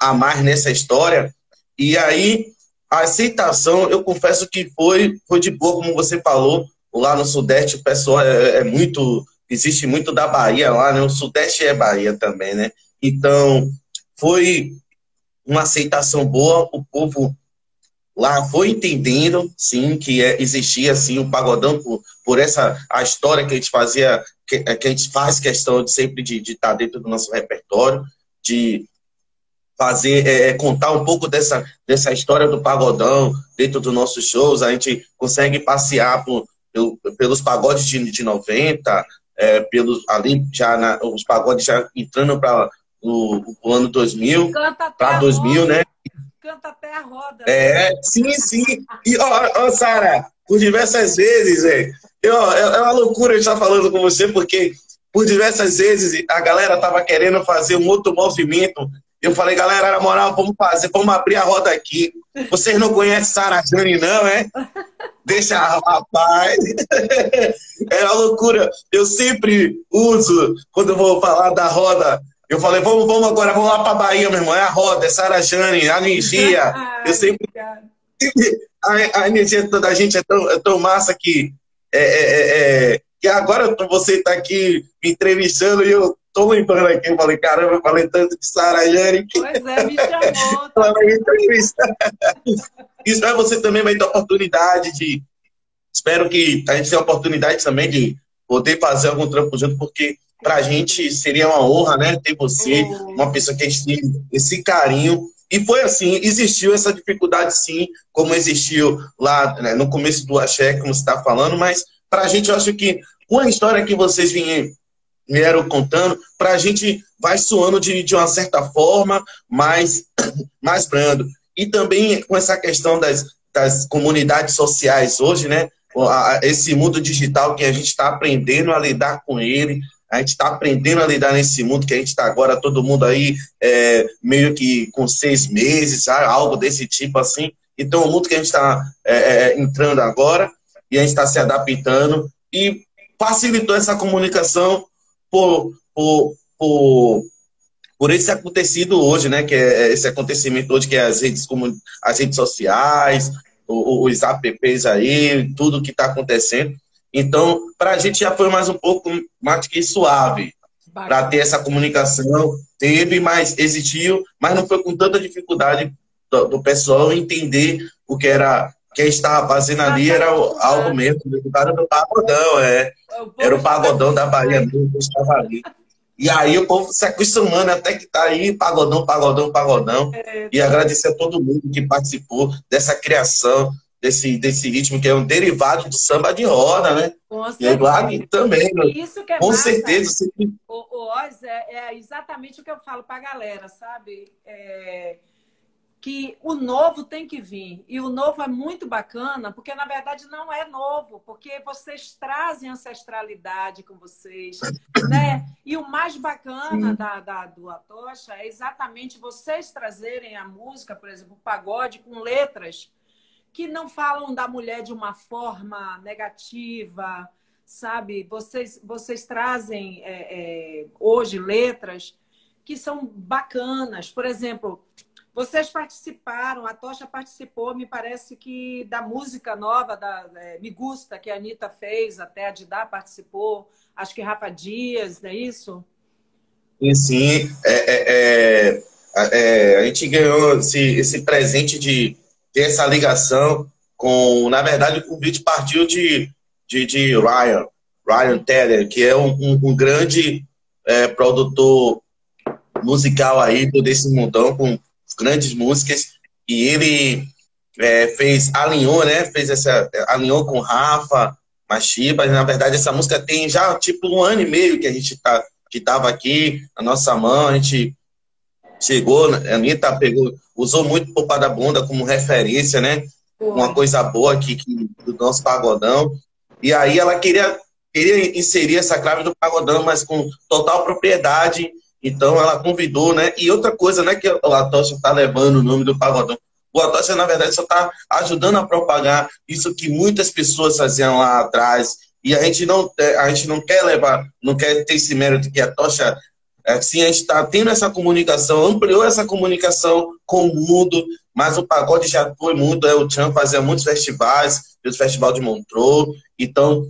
Speaker 2: a mais nessa história. E aí, a aceitação, eu confesso que foi, foi de boa, como você falou. Lá no Sudeste, o pessoal é, é muito. Existe muito da Bahia lá, né? O Sudeste é Bahia também, né? Então, foi uma aceitação boa, o povo lá foi entendendo, sim, que é, existia, sim, o pagodão por, por essa, a história que a gente fazia, que, é, que a gente faz questão de sempre de, de estar tá dentro do nosso repertório, de fazer, é, é, contar um pouco dessa, dessa história do pagodão dentro dos nossos shows, a gente consegue passear por, pelos pagodes de, de 90, é, pelos, ali já na, os pagodes já entrando para o, o, ano 2000, para 2000, né?
Speaker 1: canta até a roda.
Speaker 2: É, sim, sim. E, ó, ó Sara, por diversas vezes, é, eu, é uma loucura estar falando com você, porque por diversas vezes a galera tava querendo fazer um outro movimento. Eu falei, galera, na moral, vamos fazer, vamos abrir a roda aqui. Vocês não conhecem Sara Jane, não, é? Deixa rapaz. É uma loucura. Eu sempre uso, quando eu vou falar da roda, eu falei, vamos, vamos agora, vamos lá para Bahia, meu irmão. É a roda, é Sara Jane, a energia. eu sempre. A, a, energia da gente é tão, é tão massa que. É, é, é, é que agora você está aqui me entrevistando e eu tô lembrando aqui, eu falei, caramba, eu falei tanto de Sara.
Speaker 1: Que... Pois é, me chamou. Tá?
Speaker 2: Isso é você também vai ter oportunidade de. Espero que a gente tenha a oportunidade também de poder fazer algum trampo junto, porque para a gente seria uma honra, né, ter você, uma pessoa que a gente tem esse carinho. E foi assim, existiu essa dificuldade sim, como existiu lá né, no começo do Axé, como você está falando, mas para a gente eu acho que com a história que vocês vieram contando, para a gente vai soando de, de uma certa forma, mas mais brando. E também com essa questão das, das comunidades sociais hoje, né? Esse mundo digital que a gente está aprendendo a lidar com ele, a gente está aprendendo a lidar nesse mundo que a gente está agora, todo mundo aí é, meio que com seis meses, algo desse tipo assim. Então, o mundo que a gente está é, é, entrando agora e a gente está se adaptando e facilitou essa comunicação por, por, por, por esse acontecido hoje, né? Que é esse acontecimento hoje que é as redes, como as redes sociais, os apps aí, tudo que está acontecendo. Então, para a gente já foi mais um pouco mais que suave para ter essa comunicação. Teve, mas existiu, mas não foi com tanta dificuldade do, do pessoal entender o que era quem estava fazendo ali era algo mesmo, o cara do pagodão, é. Era o pagodão da Bahia mesmo que estava ali. E aí o povo se acostumando até que tá aí, pagodão, pagodão, pagodão. É, e agradecer a todo mundo que participou dessa criação, desse, desse ritmo que é um derivado do samba de roda, né? Com certeza. E também, né?
Speaker 1: Isso que é Com massa, certeza. O, o Oz é, é, exatamente o que eu falo pra galera, sabe? É que o novo tem que vir. E o novo é muito bacana, porque na verdade não é novo, porque vocês trazem ancestralidade com vocês, né? E o mais bacana da, da, do Atocha é exatamente vocês trazerem a música, por exemplo, o pagode, com letras que não falam da mulher de uma forma negativa, sabe? Vocês, vocês trazem é, é, hoje letras que são bacanas. Por exemplo, vocês participaram, a Tocha participou, me parece que da música nova da é, Me Gusta, que a Anitta fez, até a Didá participou, acho que Rafa Dias, não é isso?
Speaker 2: Sim, sim. É, é, é, é a gente ganhou esse, esse presente de ter essa ligação com. Na verdade, o convite partiu de, de, de Ryan, Ryan Teller, que é um, um, um grande é, produtor musical aí desse mundão, com grandes músicas. E ele é, fez, alinhou, né? Fez essa. Alinhou com Rafa, Machiba. Na verdade, essa música tem já tipo um ano e meio que a gente tá, que tava aqui, a nossa mão, a gente chegou, a Anitta pegou, usou muito Popa da Bunda como referência, né? Uma coisa boa aqui que, do nosso pagodão. E aí ela queria, queria inserir essa clave do pagodão, mas com total propriedade então ela convidou, né? E outra coisa, né, que o Atocha está levando o nome do pagodão. O Atocha, na verdade, só está ajudando a propagar isso que muitas pessoas faziam lá atrás. E a gente não, a gente não quer levar, não quer ter esse mérito que a Tocha Assim, a gente está tendo essa comunicação, ampliou essa comunicação com o mundo, mas o pagode já foi muito, é, o Tchan fazia muitos festivais, o Festival de Montreux, então,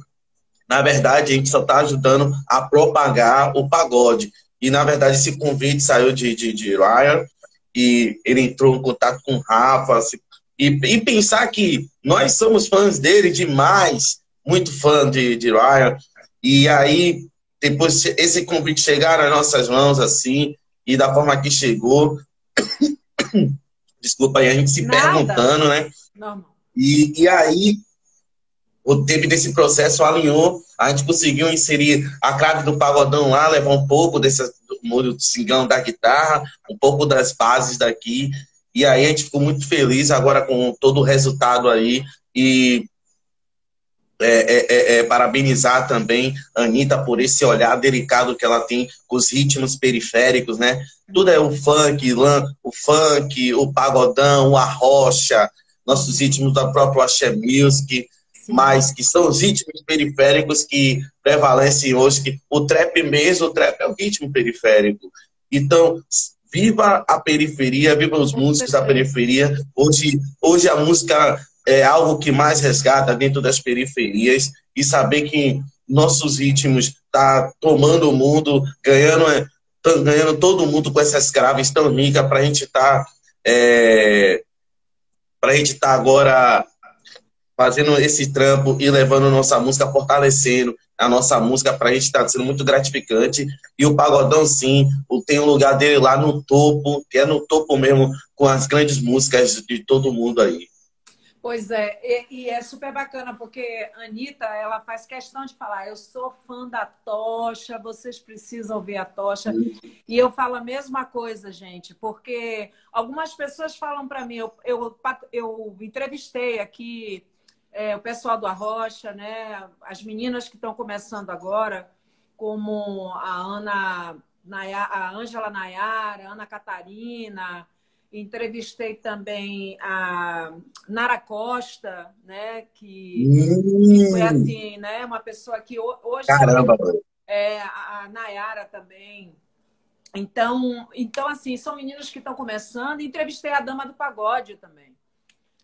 Speaker 2: na verdade, a gente só está ajudando a propagar o pagode. E, na verdade, esse convite saiu de, de, de Ryan e ele entrou em contato com o Rafa. Assim, e, e pensar que nós somos fãs dele demais, muito fã de, de Ryan. E aí, depois esse convite chegar nas nossas mãos, assim, e da forma que chegou. Desculpa aí, a gente se Nada. perguntando, né? E, e aí, o tempo desse processo alinhou, a gente conseguiu inserir a clave do pagodão lá, levar um pouco desse do cingão da guitarra, um pouco das bases daqui, e aí a gente ficou muito feliz agora com todo o resultado aí, e é, é, é, é parabenizar também a Anitta por esse olhar delicado que ela tem com os ritmos periféricos, né? Tudo é o funk, o funk, o pagodão, a rocha, nossos ritmos da própria Axé Music, mas que são os ritmos periféricos que prevalecem hoje. Que o trap mesmo, o trap é o ritmo periférico. Então, viva a periferia, viva os músicos da periferia. Hoje, hoje a música é algo que mais resgata dentro das periferias e saber que nossos ritmos tá tomando o mundo, ganhando, ganhando todo mundo com essas graves tão ricas para a gente estar tá, é, para a gente estar tá agora fazendo esse trampo e levando nossa música, fortalecendo a nossa música para a gente está sendo muito gratificante. E o Pagodão, sim, tem um lugar dele lá no topo, que é no topo mesmo, com as grandes músicas de todo mundo aí.
Speaker 1: Pois é, e, e, é super bacana, porque a Anitta, ela faz questão de falar, eu sou fã da Tocha, vocês precisam ver a Tocha. E eu falo a mesma coisa, gente, porque algumas pessoas falam para mim, eu, eu, eu entrevistei aqui é, o pessoal do Arrocha, né, as meninas que estão começando agora, como a Ana, a Ângela Nayara, a Ana Catarina, Entrevistei também a Nara Costa, né? Que, hum. foi assim, né? Uma pessoa que hoje.
Speaker 2: Caramba!
Speaker 1: É, a Nayara também. Então, então, assim, são meninos que estão começando. Entrevistei a Dama do Pagode também.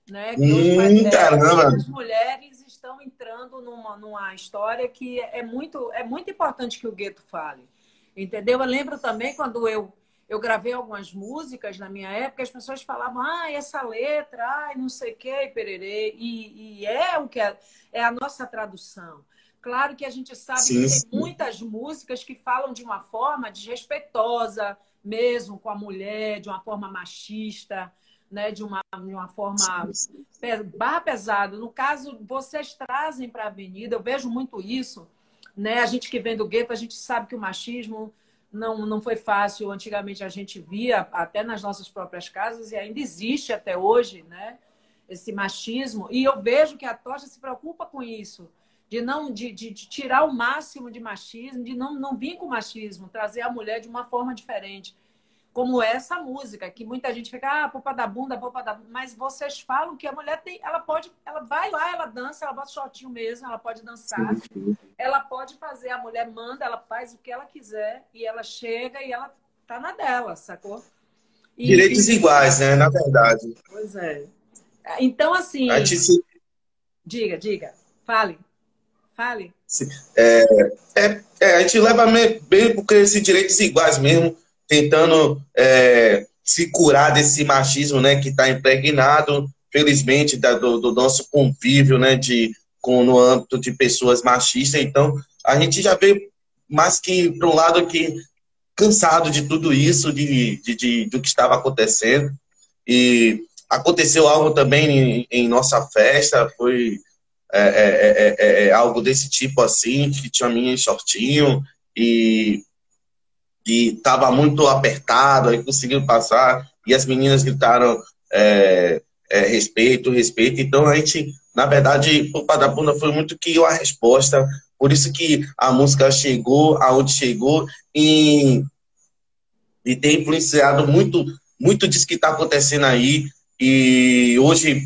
Speaker 1: Né? Que
Speaker 2: hum, caramba!
Speaker 1: As mulheres estão entrando numa, numa história que é muito, é muito importante que o gueto fale. Entendeu? Eu lembro também quando eu eu gravei algumas músicas na minha época, as pessoas falavam, ah, essa letra, ai, não sei o que, pererê. E, e, é o que é, é a nossa tradução. Claro que a gente sabe sim, que tem muitas músicas que falam de uma forma desrespeitosa, mesmo com a mulher, de uma forma machista, né? de, uma, de uma forma barra pesada. No caso, vocês trazem para a avenida, eu vejo muito isso. Né? A gente que vem do gueto, a gente sabe que o machismo não, não foi fácil. Antigamente a gente via até nas nossas próprias casas e ainda existe até hoje, né? Esse machismo. E eu vejo que a Tocha se preocupa com isso, de não de, de, de, tirar o máximo de machismo, de não, não vir com machismo, trazer a mulher de uma forma diferente como essa música, que muita gente fica, ah, popa da bunda, popa da bunda. Mas vocês falam que a mulher tem, ela pode, ela vai lá, ela dança, ela bota shortinho mesmo, ela pode dançar, ela pode fazer, a mulher manda, ela faz o que ela quiser e ela chega e ela tá na dela, sacou?
Speaker 2: E, Direitos e... iguais, né? Na verdade.
Speaker 1: Pois é. Então, assim.
Speaker 2: Gente.
Speaker 1: Diga, diga. Fale. Fale.
Speaker 2: É, é, é, a gente leva bem porque esses direitos iguais mesmo tentando é, se curar desse machismo né, que está impregnado, felizmente, da, do, do, nosso convívio né, de, com, no âmbito de pessoas machistas. Então, a gente já veio mais que para um lado que cansado de tudo isso, de, de, de, do que estava acontecendo. E aconteceu algo também em, em nossa festa, foi é é, é, é, é, algo desse tipo assim, que tinha minha em shortinho, e que estava muito apertado, aí conseguiu passar, e as meninas gritaram é, é, respeito, respeito. Então a gente, na verdade, o Padabunda foi muito que a resposta, por isso que a música chegou aonde chegou e, e tem influenciado muito, muito disso que está acontecendo aí. E hoje,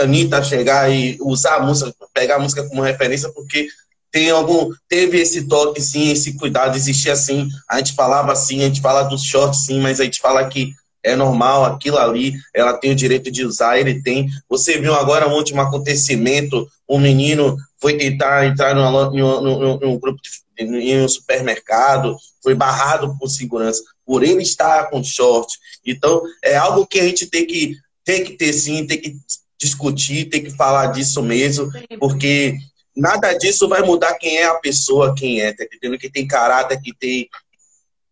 Speaker 2: Anitta chegar e usar a música, pegar a música como referência, porque tem algum, teve esse toque, sim, esse cuidado, existia assim. A gente falava assim, a gente fala dos shorts, sim, mas a gente fala que é normal, aquilo ali, ela tem o direito de usar, ele tem. Você viu agora um último acontecimento, um menino foi tentar entrar um grupo de, em um supermercado, foi barrado por segurança, por ele estar com short. Então, é algo que a gente tem que, tem que ter sim, tem que discutir, tem que falar disso mesmo, porque nada disso vai mudar quem é a pessoa, quem é, tá entendendo? Que tem caráter, que tem,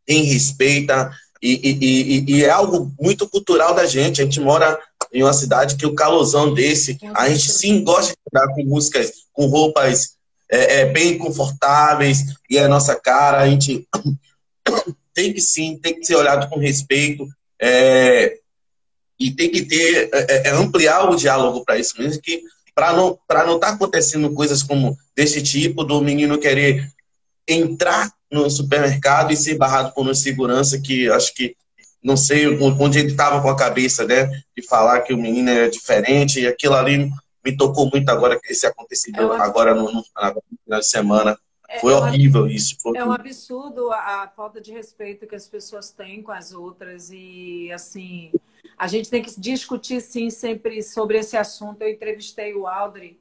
Speaker 2: tem respeita, e, e, e, e, é algo muito cultural da gente. A gente mora em uma cidade que o calosão desse, a gente sim gosta de andar com músicas, com roupas é, é, bem confortáveis, e é a nossa cara, a gente tem que sim, tem que ser olhado com respeito, é, e tem que ter, é, é, ampliar o diálogo para isso mesmo, que para não para não estar tá acontecendo coisas como desse tipo do menino querer entrar no supermercado e ser barrado por uma segurança que acho que não sei onde ele estava com a cabeça, né, de falar que o menino era diferente e aquilo ali me tocou muito agora que esse acontecimento é agora no, no, final de semana. É, foi horrível isso. Foi
Speaker 1: é um absurdo a, a falta de respeito que as pessoas têm com as outras e assim a gente tem que discutir, sim, sempre sobre esse assunto. Eu entrevistei o Aldri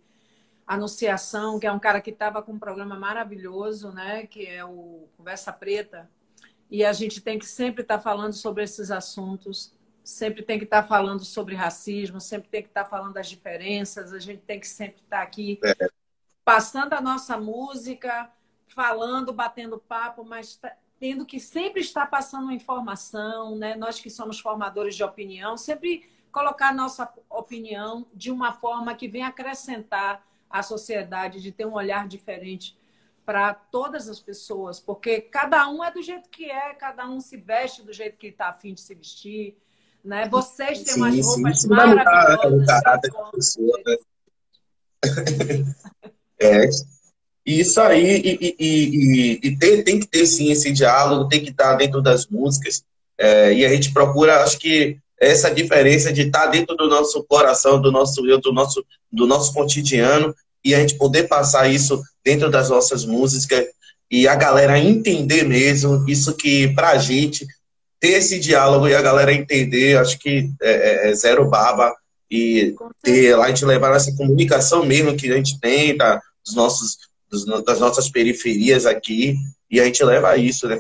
Speaker 1: Anunciação, que é um cara que estava com um programa maravilhoso, né? Que é o Conversa Preta. E a gente tem que sempre estar tá falando sobre esses assuntos, sempre tem que estar tá falando sobre racismo, sempre tem que estar tá falando das diferenças, a gente tem que sempre estar tá aqui é. passando a nossa música, falando, batendo papo, mas tá, tendo que sempre estar passando informação, né? Nós que somos formadores de opinião, sempre colocar nossa opinião de uma forma que venha acrescentar à sociedade, de ter um olhar diferente para todas as pessoas, porque cada um é do jeito que é, cada um se veste do jeito que está afim de se vestir, né? Vocês têm sim, umas roupas sim, maravilhosas. Né?
Speaker 2: é, isso aí, e, e, e, e, tem, tem que ter sim esse diálogo, tem que estar dentro das músicas. É, e a gente procura, acho que essa diferença de estar dentro do nosso coração, do nosso eu, do nosso, do nosso cotidiano, e a gente poder passar isso dentro das nossas músicas e a galera entender mesmo isso que pra gente ter esse diálogo e a galera entender, acho que é, é, é zero baba e ter lá a gente levar essa comunicação mesmo que a gente tem tá, dos nossos das nossas periferias aqui e a gente leva isso, né?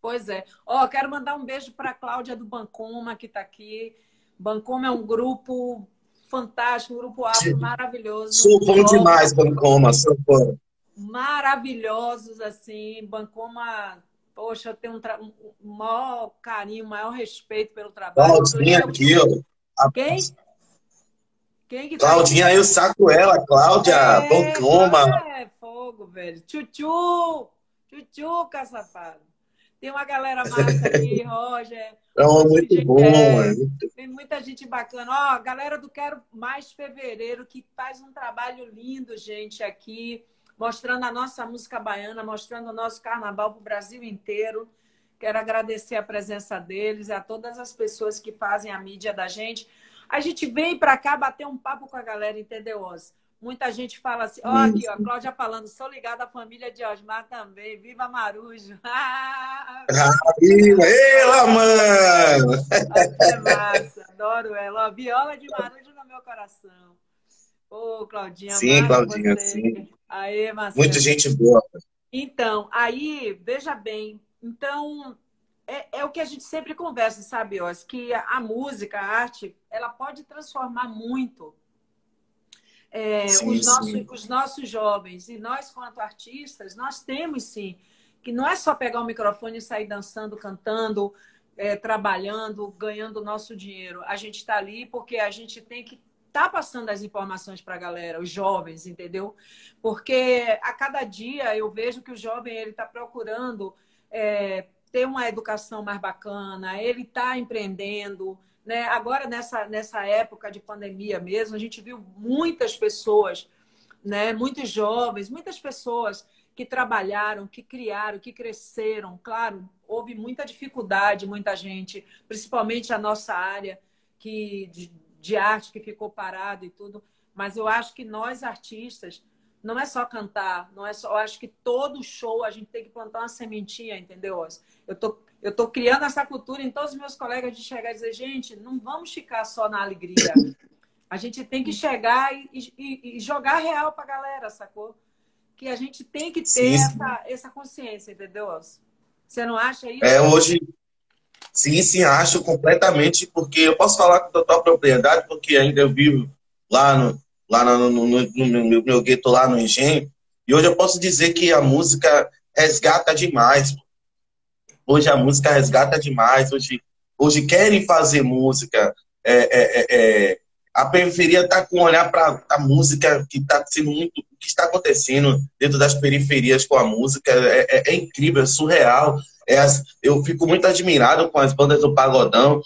Speaker 1: Pois é. Ó, oh, quero mandar um beijo para Cláudia do Bancoma que está aqui. Bancoma é um grupo fantástico, um grupo afro maravilhoso.
Speaker 2: Sou bom demais, Bancoma, sou bom.
Speaker 1: Maravilhosos, assim. Bancoma, poxa, eu tenho um, tra... um maior carinho, um maior respeito pelo trabalho.
Speaker 2: Claudinha aqui, ó.
Speaker 1: Quem? Quem
Speaker 2: que tá Claudinha, aí eu saco ela, Cláudia, é, Bancoma.
Speaker 1: É, fogo, velho. Tchutchu! Tchutchu, safado. Tem uma galera massa aqui, Roger.
Speaker 2: É muito gente, bom, é,
Speaker 1: Tem muita gente bacana. Ó, galera do Quero Mais Fevereiro, que faz um trabalho lindo, gente, aqui, mostrando a nossa música baiana, mostrando o nosso carnaval para o Brasil inteiro. Quero agradecer a presença deles e a todas as pessoas que fazem a mídia da gente. A gente vem para cá bater um papo com a galera, entendeu, Oz? Muita gente fala assim, ó, aqui, ó, Cláudia falando, sou ligada à família de Osmar também, viva Marujo!
Speaker 2: viva ela, mano!
Speaker 1: É massa, adoro ela. Ó, viola de Marujo no meu coração. Ô, Claudinha,
Speaker 2: Sim, Claudinha, você. sim.
Speaker 1: Aê, Marcelo.
Speaker 2: Muita gente boa.
Speaker 1: Então, aí, veja bem, então, é, é, o que a gente sempre conversa, sabe, Os, que a, a música, a arte, ela pode transformar muito é, sim, os, nossos, os nossos jovens. E nós, quanto artistas, nós temos sim, que não é só pegar o microfone e sair dançando, cantando, é, trabalhando, ganhando o nosso dinheiro. A gente está ali porque a gente tem que estar tá passando as informações para a galera, os jovens, entendeu? Porque a cada dia eu vejo que o jovem ele está procurando é, ter uma educação mais bacana, ele está empreendendo, né? Agora, nessa, nessa época de pandemia mesmo, a gente viu muitas pessoas, né? muitos jovens, muitas pessoas que trabalharam, que criaram, que cresceram. Claro, houve muita dificuldade, muita gente, principalmente a nossa área que, de, de arte que ficou parada e tudo. Mas eu acho que nós, artistas, não é só cantar, não é só. Eu acho que todo show a gente tem que plantar uma sementinha, entendeu? Eu tô eu estou criando essa cultura em todos os meus colegas de chegar e dizer, gente, não vamos ficar só na alegria. A gente tem que chegar e, e, e jogar real para a galera, sacou? Que a gente tem que ter sim, essa, essa consciência, entendeu? Você não acha isso?
Speaker 2: É, hoje, sim, sim, acho completamente, porque eu posso falar com total propriedade, porque ainda eu vivo lá no, lá no, no, no, no meu, meu gueto, lá no Engenho, e hoje eu posso dizer que a música resgata demais, Hoje a música resgata demais, hoje, hoje querem fazer música. É, é, é, é a periferia está com um olhar para a música que está sendo muito. Que está acontecendo dentro das periferias com a música é, é, é incrível, é surreal. As, eu fico muito admirado com as bandas do Pagodão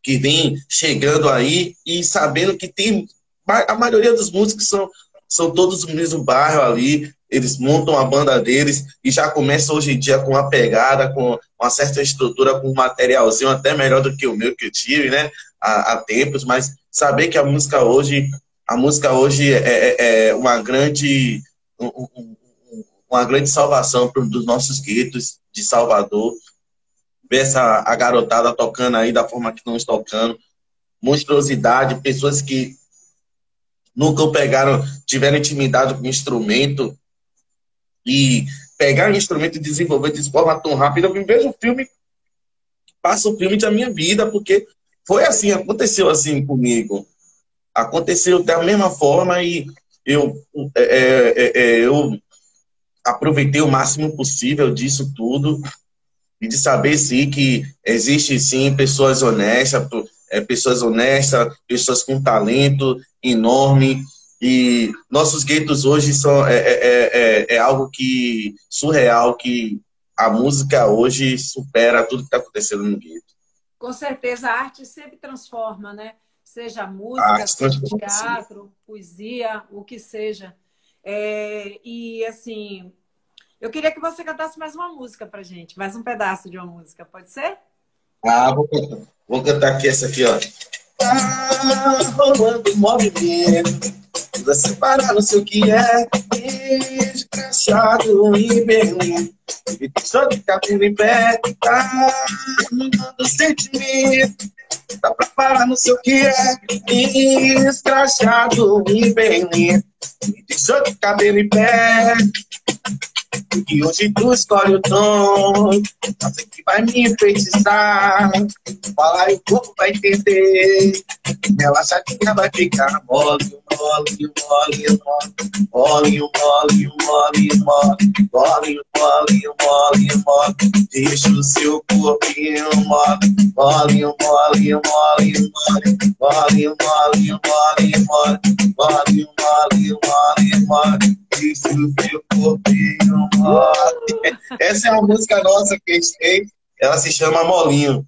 Speaker 2: que vem chegando aí e sabendo que tem. A maioria dos músicos são, são todos do mesmo bairro ali, eles montam a banda deles e já começam hoje em dia com uma pegada, com uma certa estrutura, com um materialzinho até melhor do que o meu que eu tive, né, há, há tempos, mas saber que a música hoje, a música hoje é, é, é uma grande, uma grande salvação dos nossos guetos de Salvador, ver essa a garotada tocando aí da forma que estão tocando, monstruosidade, pessoas que nunca pegaram, tiveram intimidade com instrumento, e pegar um instrumento e desenvolver de forma tão rápida, eu vejo o filme, passa o filme da minha vida, porque foi assim, aconteceu assim comigo. Aconteceu da mesma forma e eu, é, é, é, é eu aproveitei o máximo possível disso tudo e de saber sim que existe sim pessoas honestas, é, pessoas honestas, pessoas com talento enorme. E nossos guetos hoje são é, é, é, é algo que surreal, que a música hoje supera tudo que está acontecendo no gueto.
Speaker 1: Com certeza, a arte sempre transforma, né? Seja música, seja teatro, poesia, o que seja. É, e assim, eu queria que você cantasse mais uma música pra gente, mais um pedaço de uma música, pode ser?
Speaker 2: Ah, vou cantar, vou cantar aqui essa aqui, ó. Tá rolando movimento, você parar, não sei o que é, desgraçado em Berlim. Deixou de cabelo em pé, tá mandando sentimento. Dá pra parar, não sei o que é, escrachado em Berlim. Deixou de cabelo em pé. E hoje tu escolhe o tom, você que vai me enfeitiçar. Fala e o corpo vai entender. Relaxadinha vai ficar mole, mole, mole, mole, mole, mole, mole, mole, mole, mole, mole, mole. Deixa o seu corpinho mole, mole, mole, mole, mole, mole, mole, mole, mole, mole, mole, mole, mole. Deixa o seu corpinho Essa é uma música nossa que a gente fez. Ela se chama Molinho.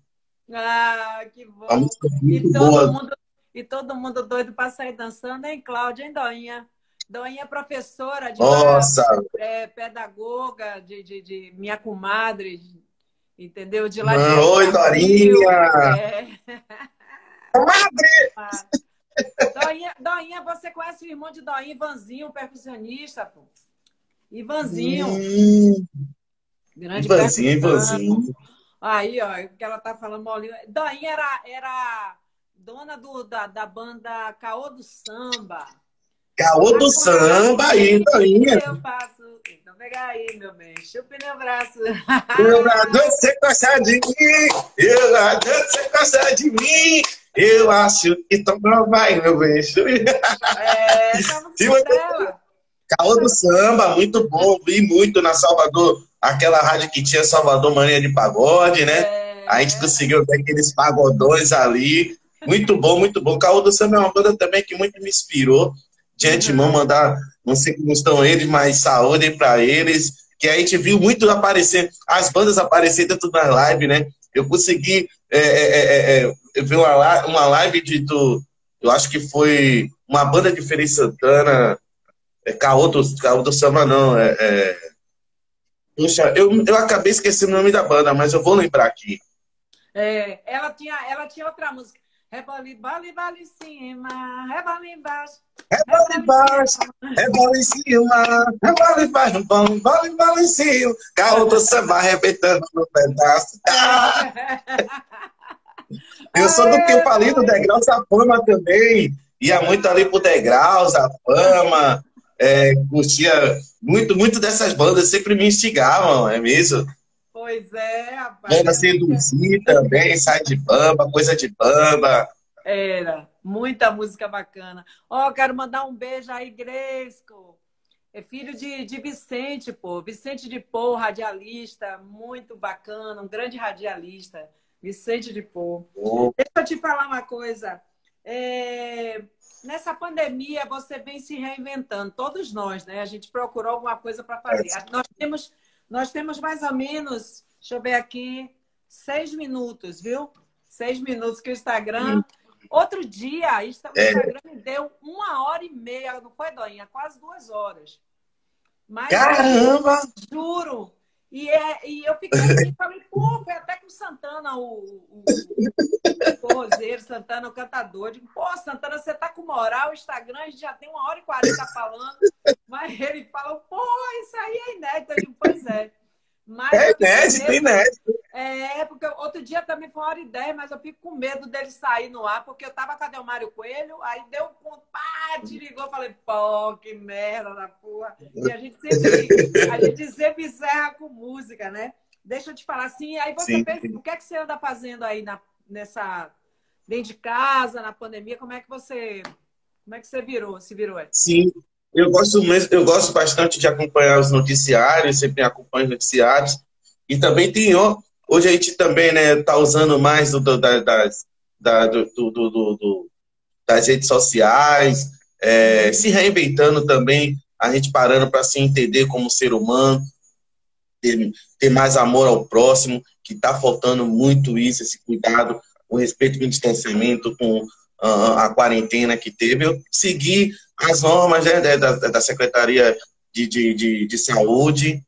Speaker 1: Ah, que bom. Uma música muito e todo boa. Mundo, e todo mundo doido para sair dançando, hein, Cláudia, hein, Doinha? Doinha é professora de
Speaker 2: Nossa.
Speaker 1: É, pedagoga de, de, de, minha comadre, entendeu? De lá de
Speaker 2: Oi, Dorinha! É.
Speaker 1: Comadre! Ah. Doinha, Doinha, você conhece o irmão de Doinha, Ivanzinho, o percussionista, pô? Ivanzinho. Hum.
Speaker 2: Grande Ivanzinho, Ivanzinho.
Speaker 1: Aí, ó, que ela tá falando molinho. Doinha era, era dona do, da, da banda Caô do Samba.
Speaker 2: Caô do samba aí, Dorinha.
Speaker 1: Eu faço. Então pega aí, meu bem. Chupe meu braço.
Speaker 2: Eu adoro você gostar de mim. Eu adoro você gostar de mim. Eu acho que não vai, meu bem.
Speaker 1: É, estamos dela.
Speaker 2: Caô do samba, muito bom. Vi muito na Salvador, aquela rádio que tinha Salvador Mania de Pagode, né? É. A gente conseguiu ver aqueles pagodões ali. Muito bom, muito bom. Caô do Samba é uma banda também que muito me inspirou de antemão mandar, não sei como estão eles, mas saúde para eles, que a gente viu muito aparecer, as bandas aparecer dentro das lives, né? Eu consegui é, é, é, ver uma, uma live de, do, eu acho que foi uma banda de Feliz Santana, é, Caô do, Caô do Samba não, é, é, Puxa, eu, eu acabei esquecendo o nome da banda, mas eu vou lembrar aqui.
Speaker 1: É, ela, tinha, ela tinha outra música. Rebola, vale, vale em cima, rebola embaixo.
Speaker 2: Rebola embaixo, rebola em cima, rebola embaixo, vale, vale, vale em cima. Carro do samba arrebentando no pedaço. Ah! Eu sou do que falei do Degraus da Fama também. Ia muito ali pro Degraus, a Fama. É, curtia muito, muito dessas bandas, sempre me instigavam, é mesmo?
Speaker 1: Pois é, rapaz. Banda
Speaker 2: seduzir também, sai de bamba, coisa de bamba.
Speaker 1: Era, muita música bacana. Ó, oh, quero mandar um beijo aí, Gresco. É filho de, de Vicente, pô. Vicente de Pô, radialista, muito bacana, um grande radialista. Vicente de Pô. Oh. Deixa eu te falar uma coisa. É... Nessa pandemia, você vem se reinventando, todos nós, né? A gente procurou alguma coisa para fazer. É. Nós temos nós temos mais ou menos, deixa eu ver aqui, seis minutos, viu? Seis minutos que o Instagram. Outro dia, o Instagram me deu uma hora e meia, não foi, Doinha? Quase duas horas.
Speaker 2: Mas, Caramba!
Speaker 1: Juro! E, é, e eu fiquei assim, falei, pô, foi até que o Santana, o, o, o Santana, o cantador, digo, pô, Santana, você tá com moral, o Instagram, a gente já tem uma hora e quarenta falando, mas ele falou, pô, isso aí é inédito. Eu digo, pois é.
Speaker 2: Mas é inédito, inédito.
Speaker 1: É, porque outro dia também foi uma hora e dez, mas eu fico com medo dele sair no ar, porque eu tava com a Mário Coelho, aí deu um pá, te ligou, falei, pô, que merda da porra. E a gente sempre, a gente sempre encerra com música, né? Deixa eu te falar assim, aí você sim, pensa, sim. o que é que você anda fazendo aí na, nessa, dentro de casa, na pandemia, como é que você, como é que você virou, se virou?
Speaker 2: Sim, eu gosto, mesmo, eu gosto bastante de acompanhar os noticiários, sempre acompanho os noticiários. E também tem, hoje a gente também né, tá usando mais do, do, das, da, do, do, das redes sociais, é, se reinventando também, a gente parando para se entender como ser humano, ter, ter mais amor ao próximo, que está faltando muito isso, esse cuidado, o respeito com o distanciamento, com a quarentena que teve. Eu segui as normas né, da, da Secretaria de, de, de, de Saúde,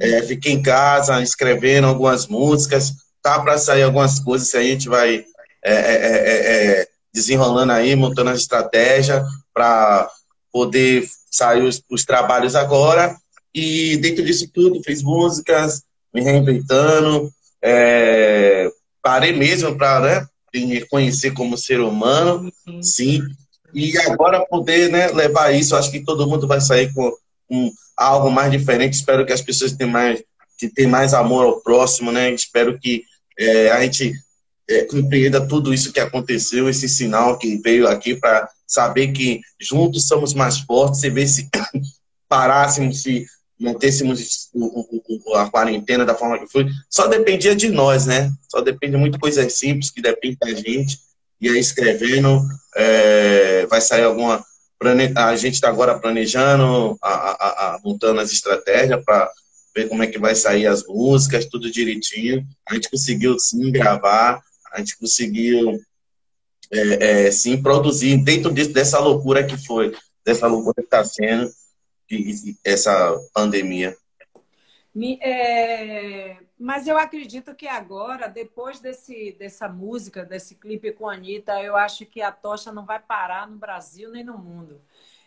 Speaker 2: é, fiquei em casa escrevendo algumas músicas, tá para sair algumas coisas que a gente vai é, é, é, é desenrolando aí, montando a estratégia para poder sair os, os, trabalhos agora. E dentro disso tudo, fiz músicas, me reinventando, é, parei mesmo para né, me reconhecer como ser humano, sim. E agora poder né, levar isso, acho que todo mundo vai sair com um, algo mais diferente. Espero que as pessoas tenham mais, que tenham mais amor ao próximo, né? Espero que é, a gente é, compreenda tudo isso que aconteceu, esse sinal que veio aqui para saber que juntos somos mais fortes e ver se parássemos, se mantêssemos a quarentena da forma que foi, só dependia de nós, né? Só depende de coisas simples que dependem da gente. E aí, escrevendo, é, vai sair alguma. A gente está agora planejando, a, a, a, montando as estratégias para ver como é que vai sair as músicas, tudo direitinho. A gente conseguiu sim gravar, a gente conseguiu é, é, sim produzir dentro dessa loucura que foi, dessa loucura que está sendo essa pandemia.
Speaker 1: É, mas eu acredito que agora, depois desse, dessa música, desse clipe com a Anitta, eu acho que a tocha não vai parar no Brasil nem no mundo.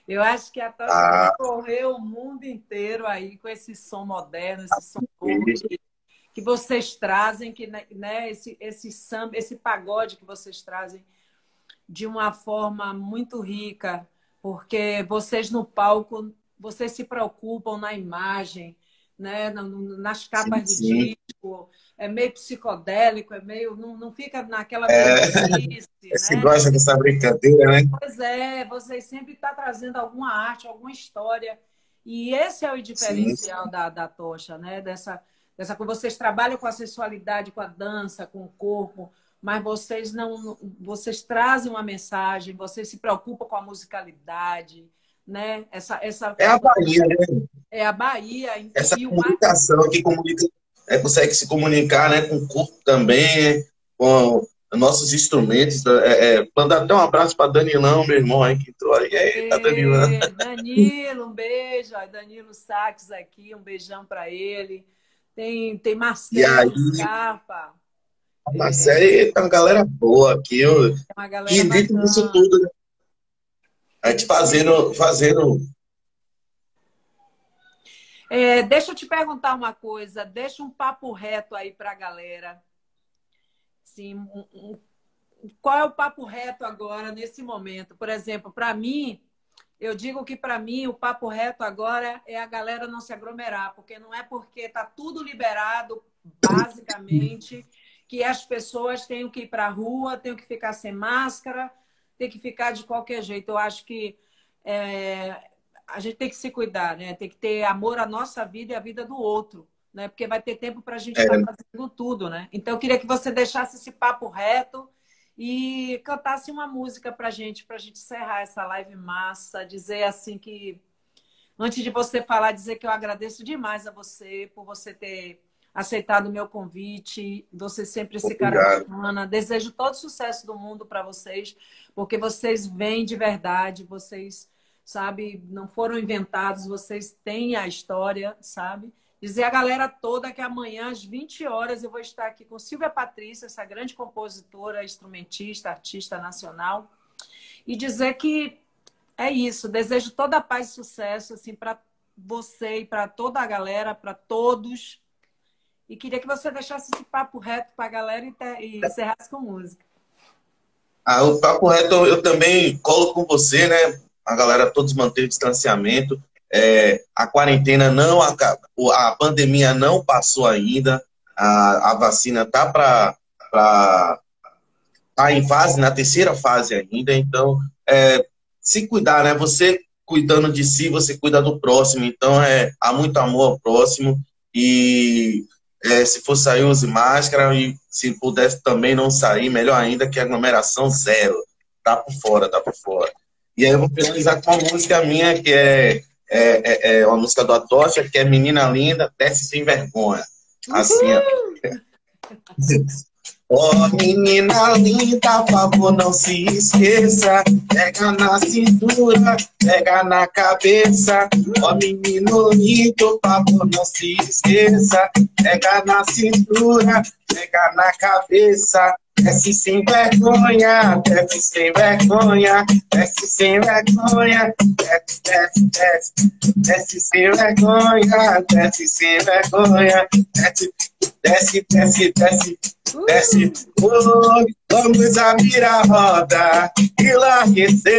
Speaker 1: Eu acho que a tocha ah. vai correr o mundo inteiro aí com esse som moderno, esse som que, que vocês trazem, que né, esse, esse samba, esse pagode que vocês trazem de uma forma muito rica, porque vocês no palco vocês se preocupam na imagem, né? nas capas sim, do sim. disco, é meio psicodélico, é meio. não, não fica naquela.
Speaker 2: É, você né? gosta dessa brincadeira, né?
Speaker 1: Pois é, vocês sempre estão tá trazendo alguma arte, alguma história. E esse é o diferencial sim, da, da tocha, né? Dessa, dessa vocês trabalham com a sensualidade, com a dança, com o corpo, mas vocês não, vocês trazem uma mensagem, vocês se preocupam com a musicalidade, né? Essa, essa...
Speaker 2: É a Bahia, né?
Speaker 1: É a Bahia.
Speaker 2: Essa comunicação aqui comunica, é, consegue se comunicar né, com o corpo também, com nossos instrumentos. É, é, mandar até um abraço para Danilão, meu irmão aí que entrou aí.
Speaker 1: Ei, tá Danilão. Danilo, um beijo. Danilo Saques aqui, um beijão para ele. Tem, tem Marcelo Scarpa.
Speaker 2: Marcelo, é. uma galera boa aqui. Eu, e dentro disso tudo, né? A gente fazendo. fazendo...
Speaker 1: É, deixa eu te perguntar uma coisa, deixa um papo reto aí para a galera. Sim, um, um, qual é o papo reto agora, nesse momento? Por exemplo, para mim, eu digo que para mim o papo reto agora é a galera não se aglomerar, porque não é porque está tudo liberado, basicamente, que as pessoas têm que ir para a rua, têm que ficar sem máscara, tem que ficar de qualquer jeito. Eu acho que é, a gente tem que se cuidar, né? Tem que ter amor à nossa vida e à vida do outro, né? Porque vai ter tempo para a gente estar é. tá fazendo tudo, né? Então eu queria que você deixasse esse papo reto e cantasse uma música para gente, para a gente encerrar essa live massa, dizer assim que antes de você falar, dizer que eu agradeço demais a você por você ter aceitado o meu convite. Você sempre esse cara bacana. Desejo todo sucesso do mundo para vocês, porque vocês vêm de verdade, vocês, sabe, não foram inventados, vocês têm a história, sabe? Dizer a galera toda que amanhã, às 20 horas, eu vou estar aqui com Silvia Patrícia, essa grande compositora, instrumentista, artista nacional, e dizer que é isso. Desejo toda a paz e sucesso assim para você e para toda a galera, para todos e queria que você deixasse esse papo reto para a galera e, te, e encerrasse com música.
Speaker 2: Ah, o papo reto eu também colo com você, né? A galera todos manter o distanciamento. É, a quarentena não acaba, a pandemia não passou ainda. A, a vacina tá para tá em fase, na terceira fase ainda. Então, é, se cuidar, né? Você cuidando de si, você cuida do próximo. Então, é, há muito amor ao próximo e É, se for sair, use máscara e se pudesse também não sair, melhor ainda, que aglomeração zero. Tá por fora, tá por fora. E aí eu vou finalizar com uma música minha, que é, é, é, é uma música do Atocha, que é Menina Linda, Desce Sem Vergonha. Assim, ó. Oh, menina linda, favor, não se esqueça. Pega na cintura, pega na cabeça. Oh, menino lindo, favor, não se esqueça. Pega na cintura, pega na cabeça. Desce sem vergonha, desce sem vergonha, desce sem vergonha, desce, desce, desce, desce sem vergonha, desce sem vergonha, desce, desce, desce, desce, desce. Oh, vamos abrir a roda e larguecer.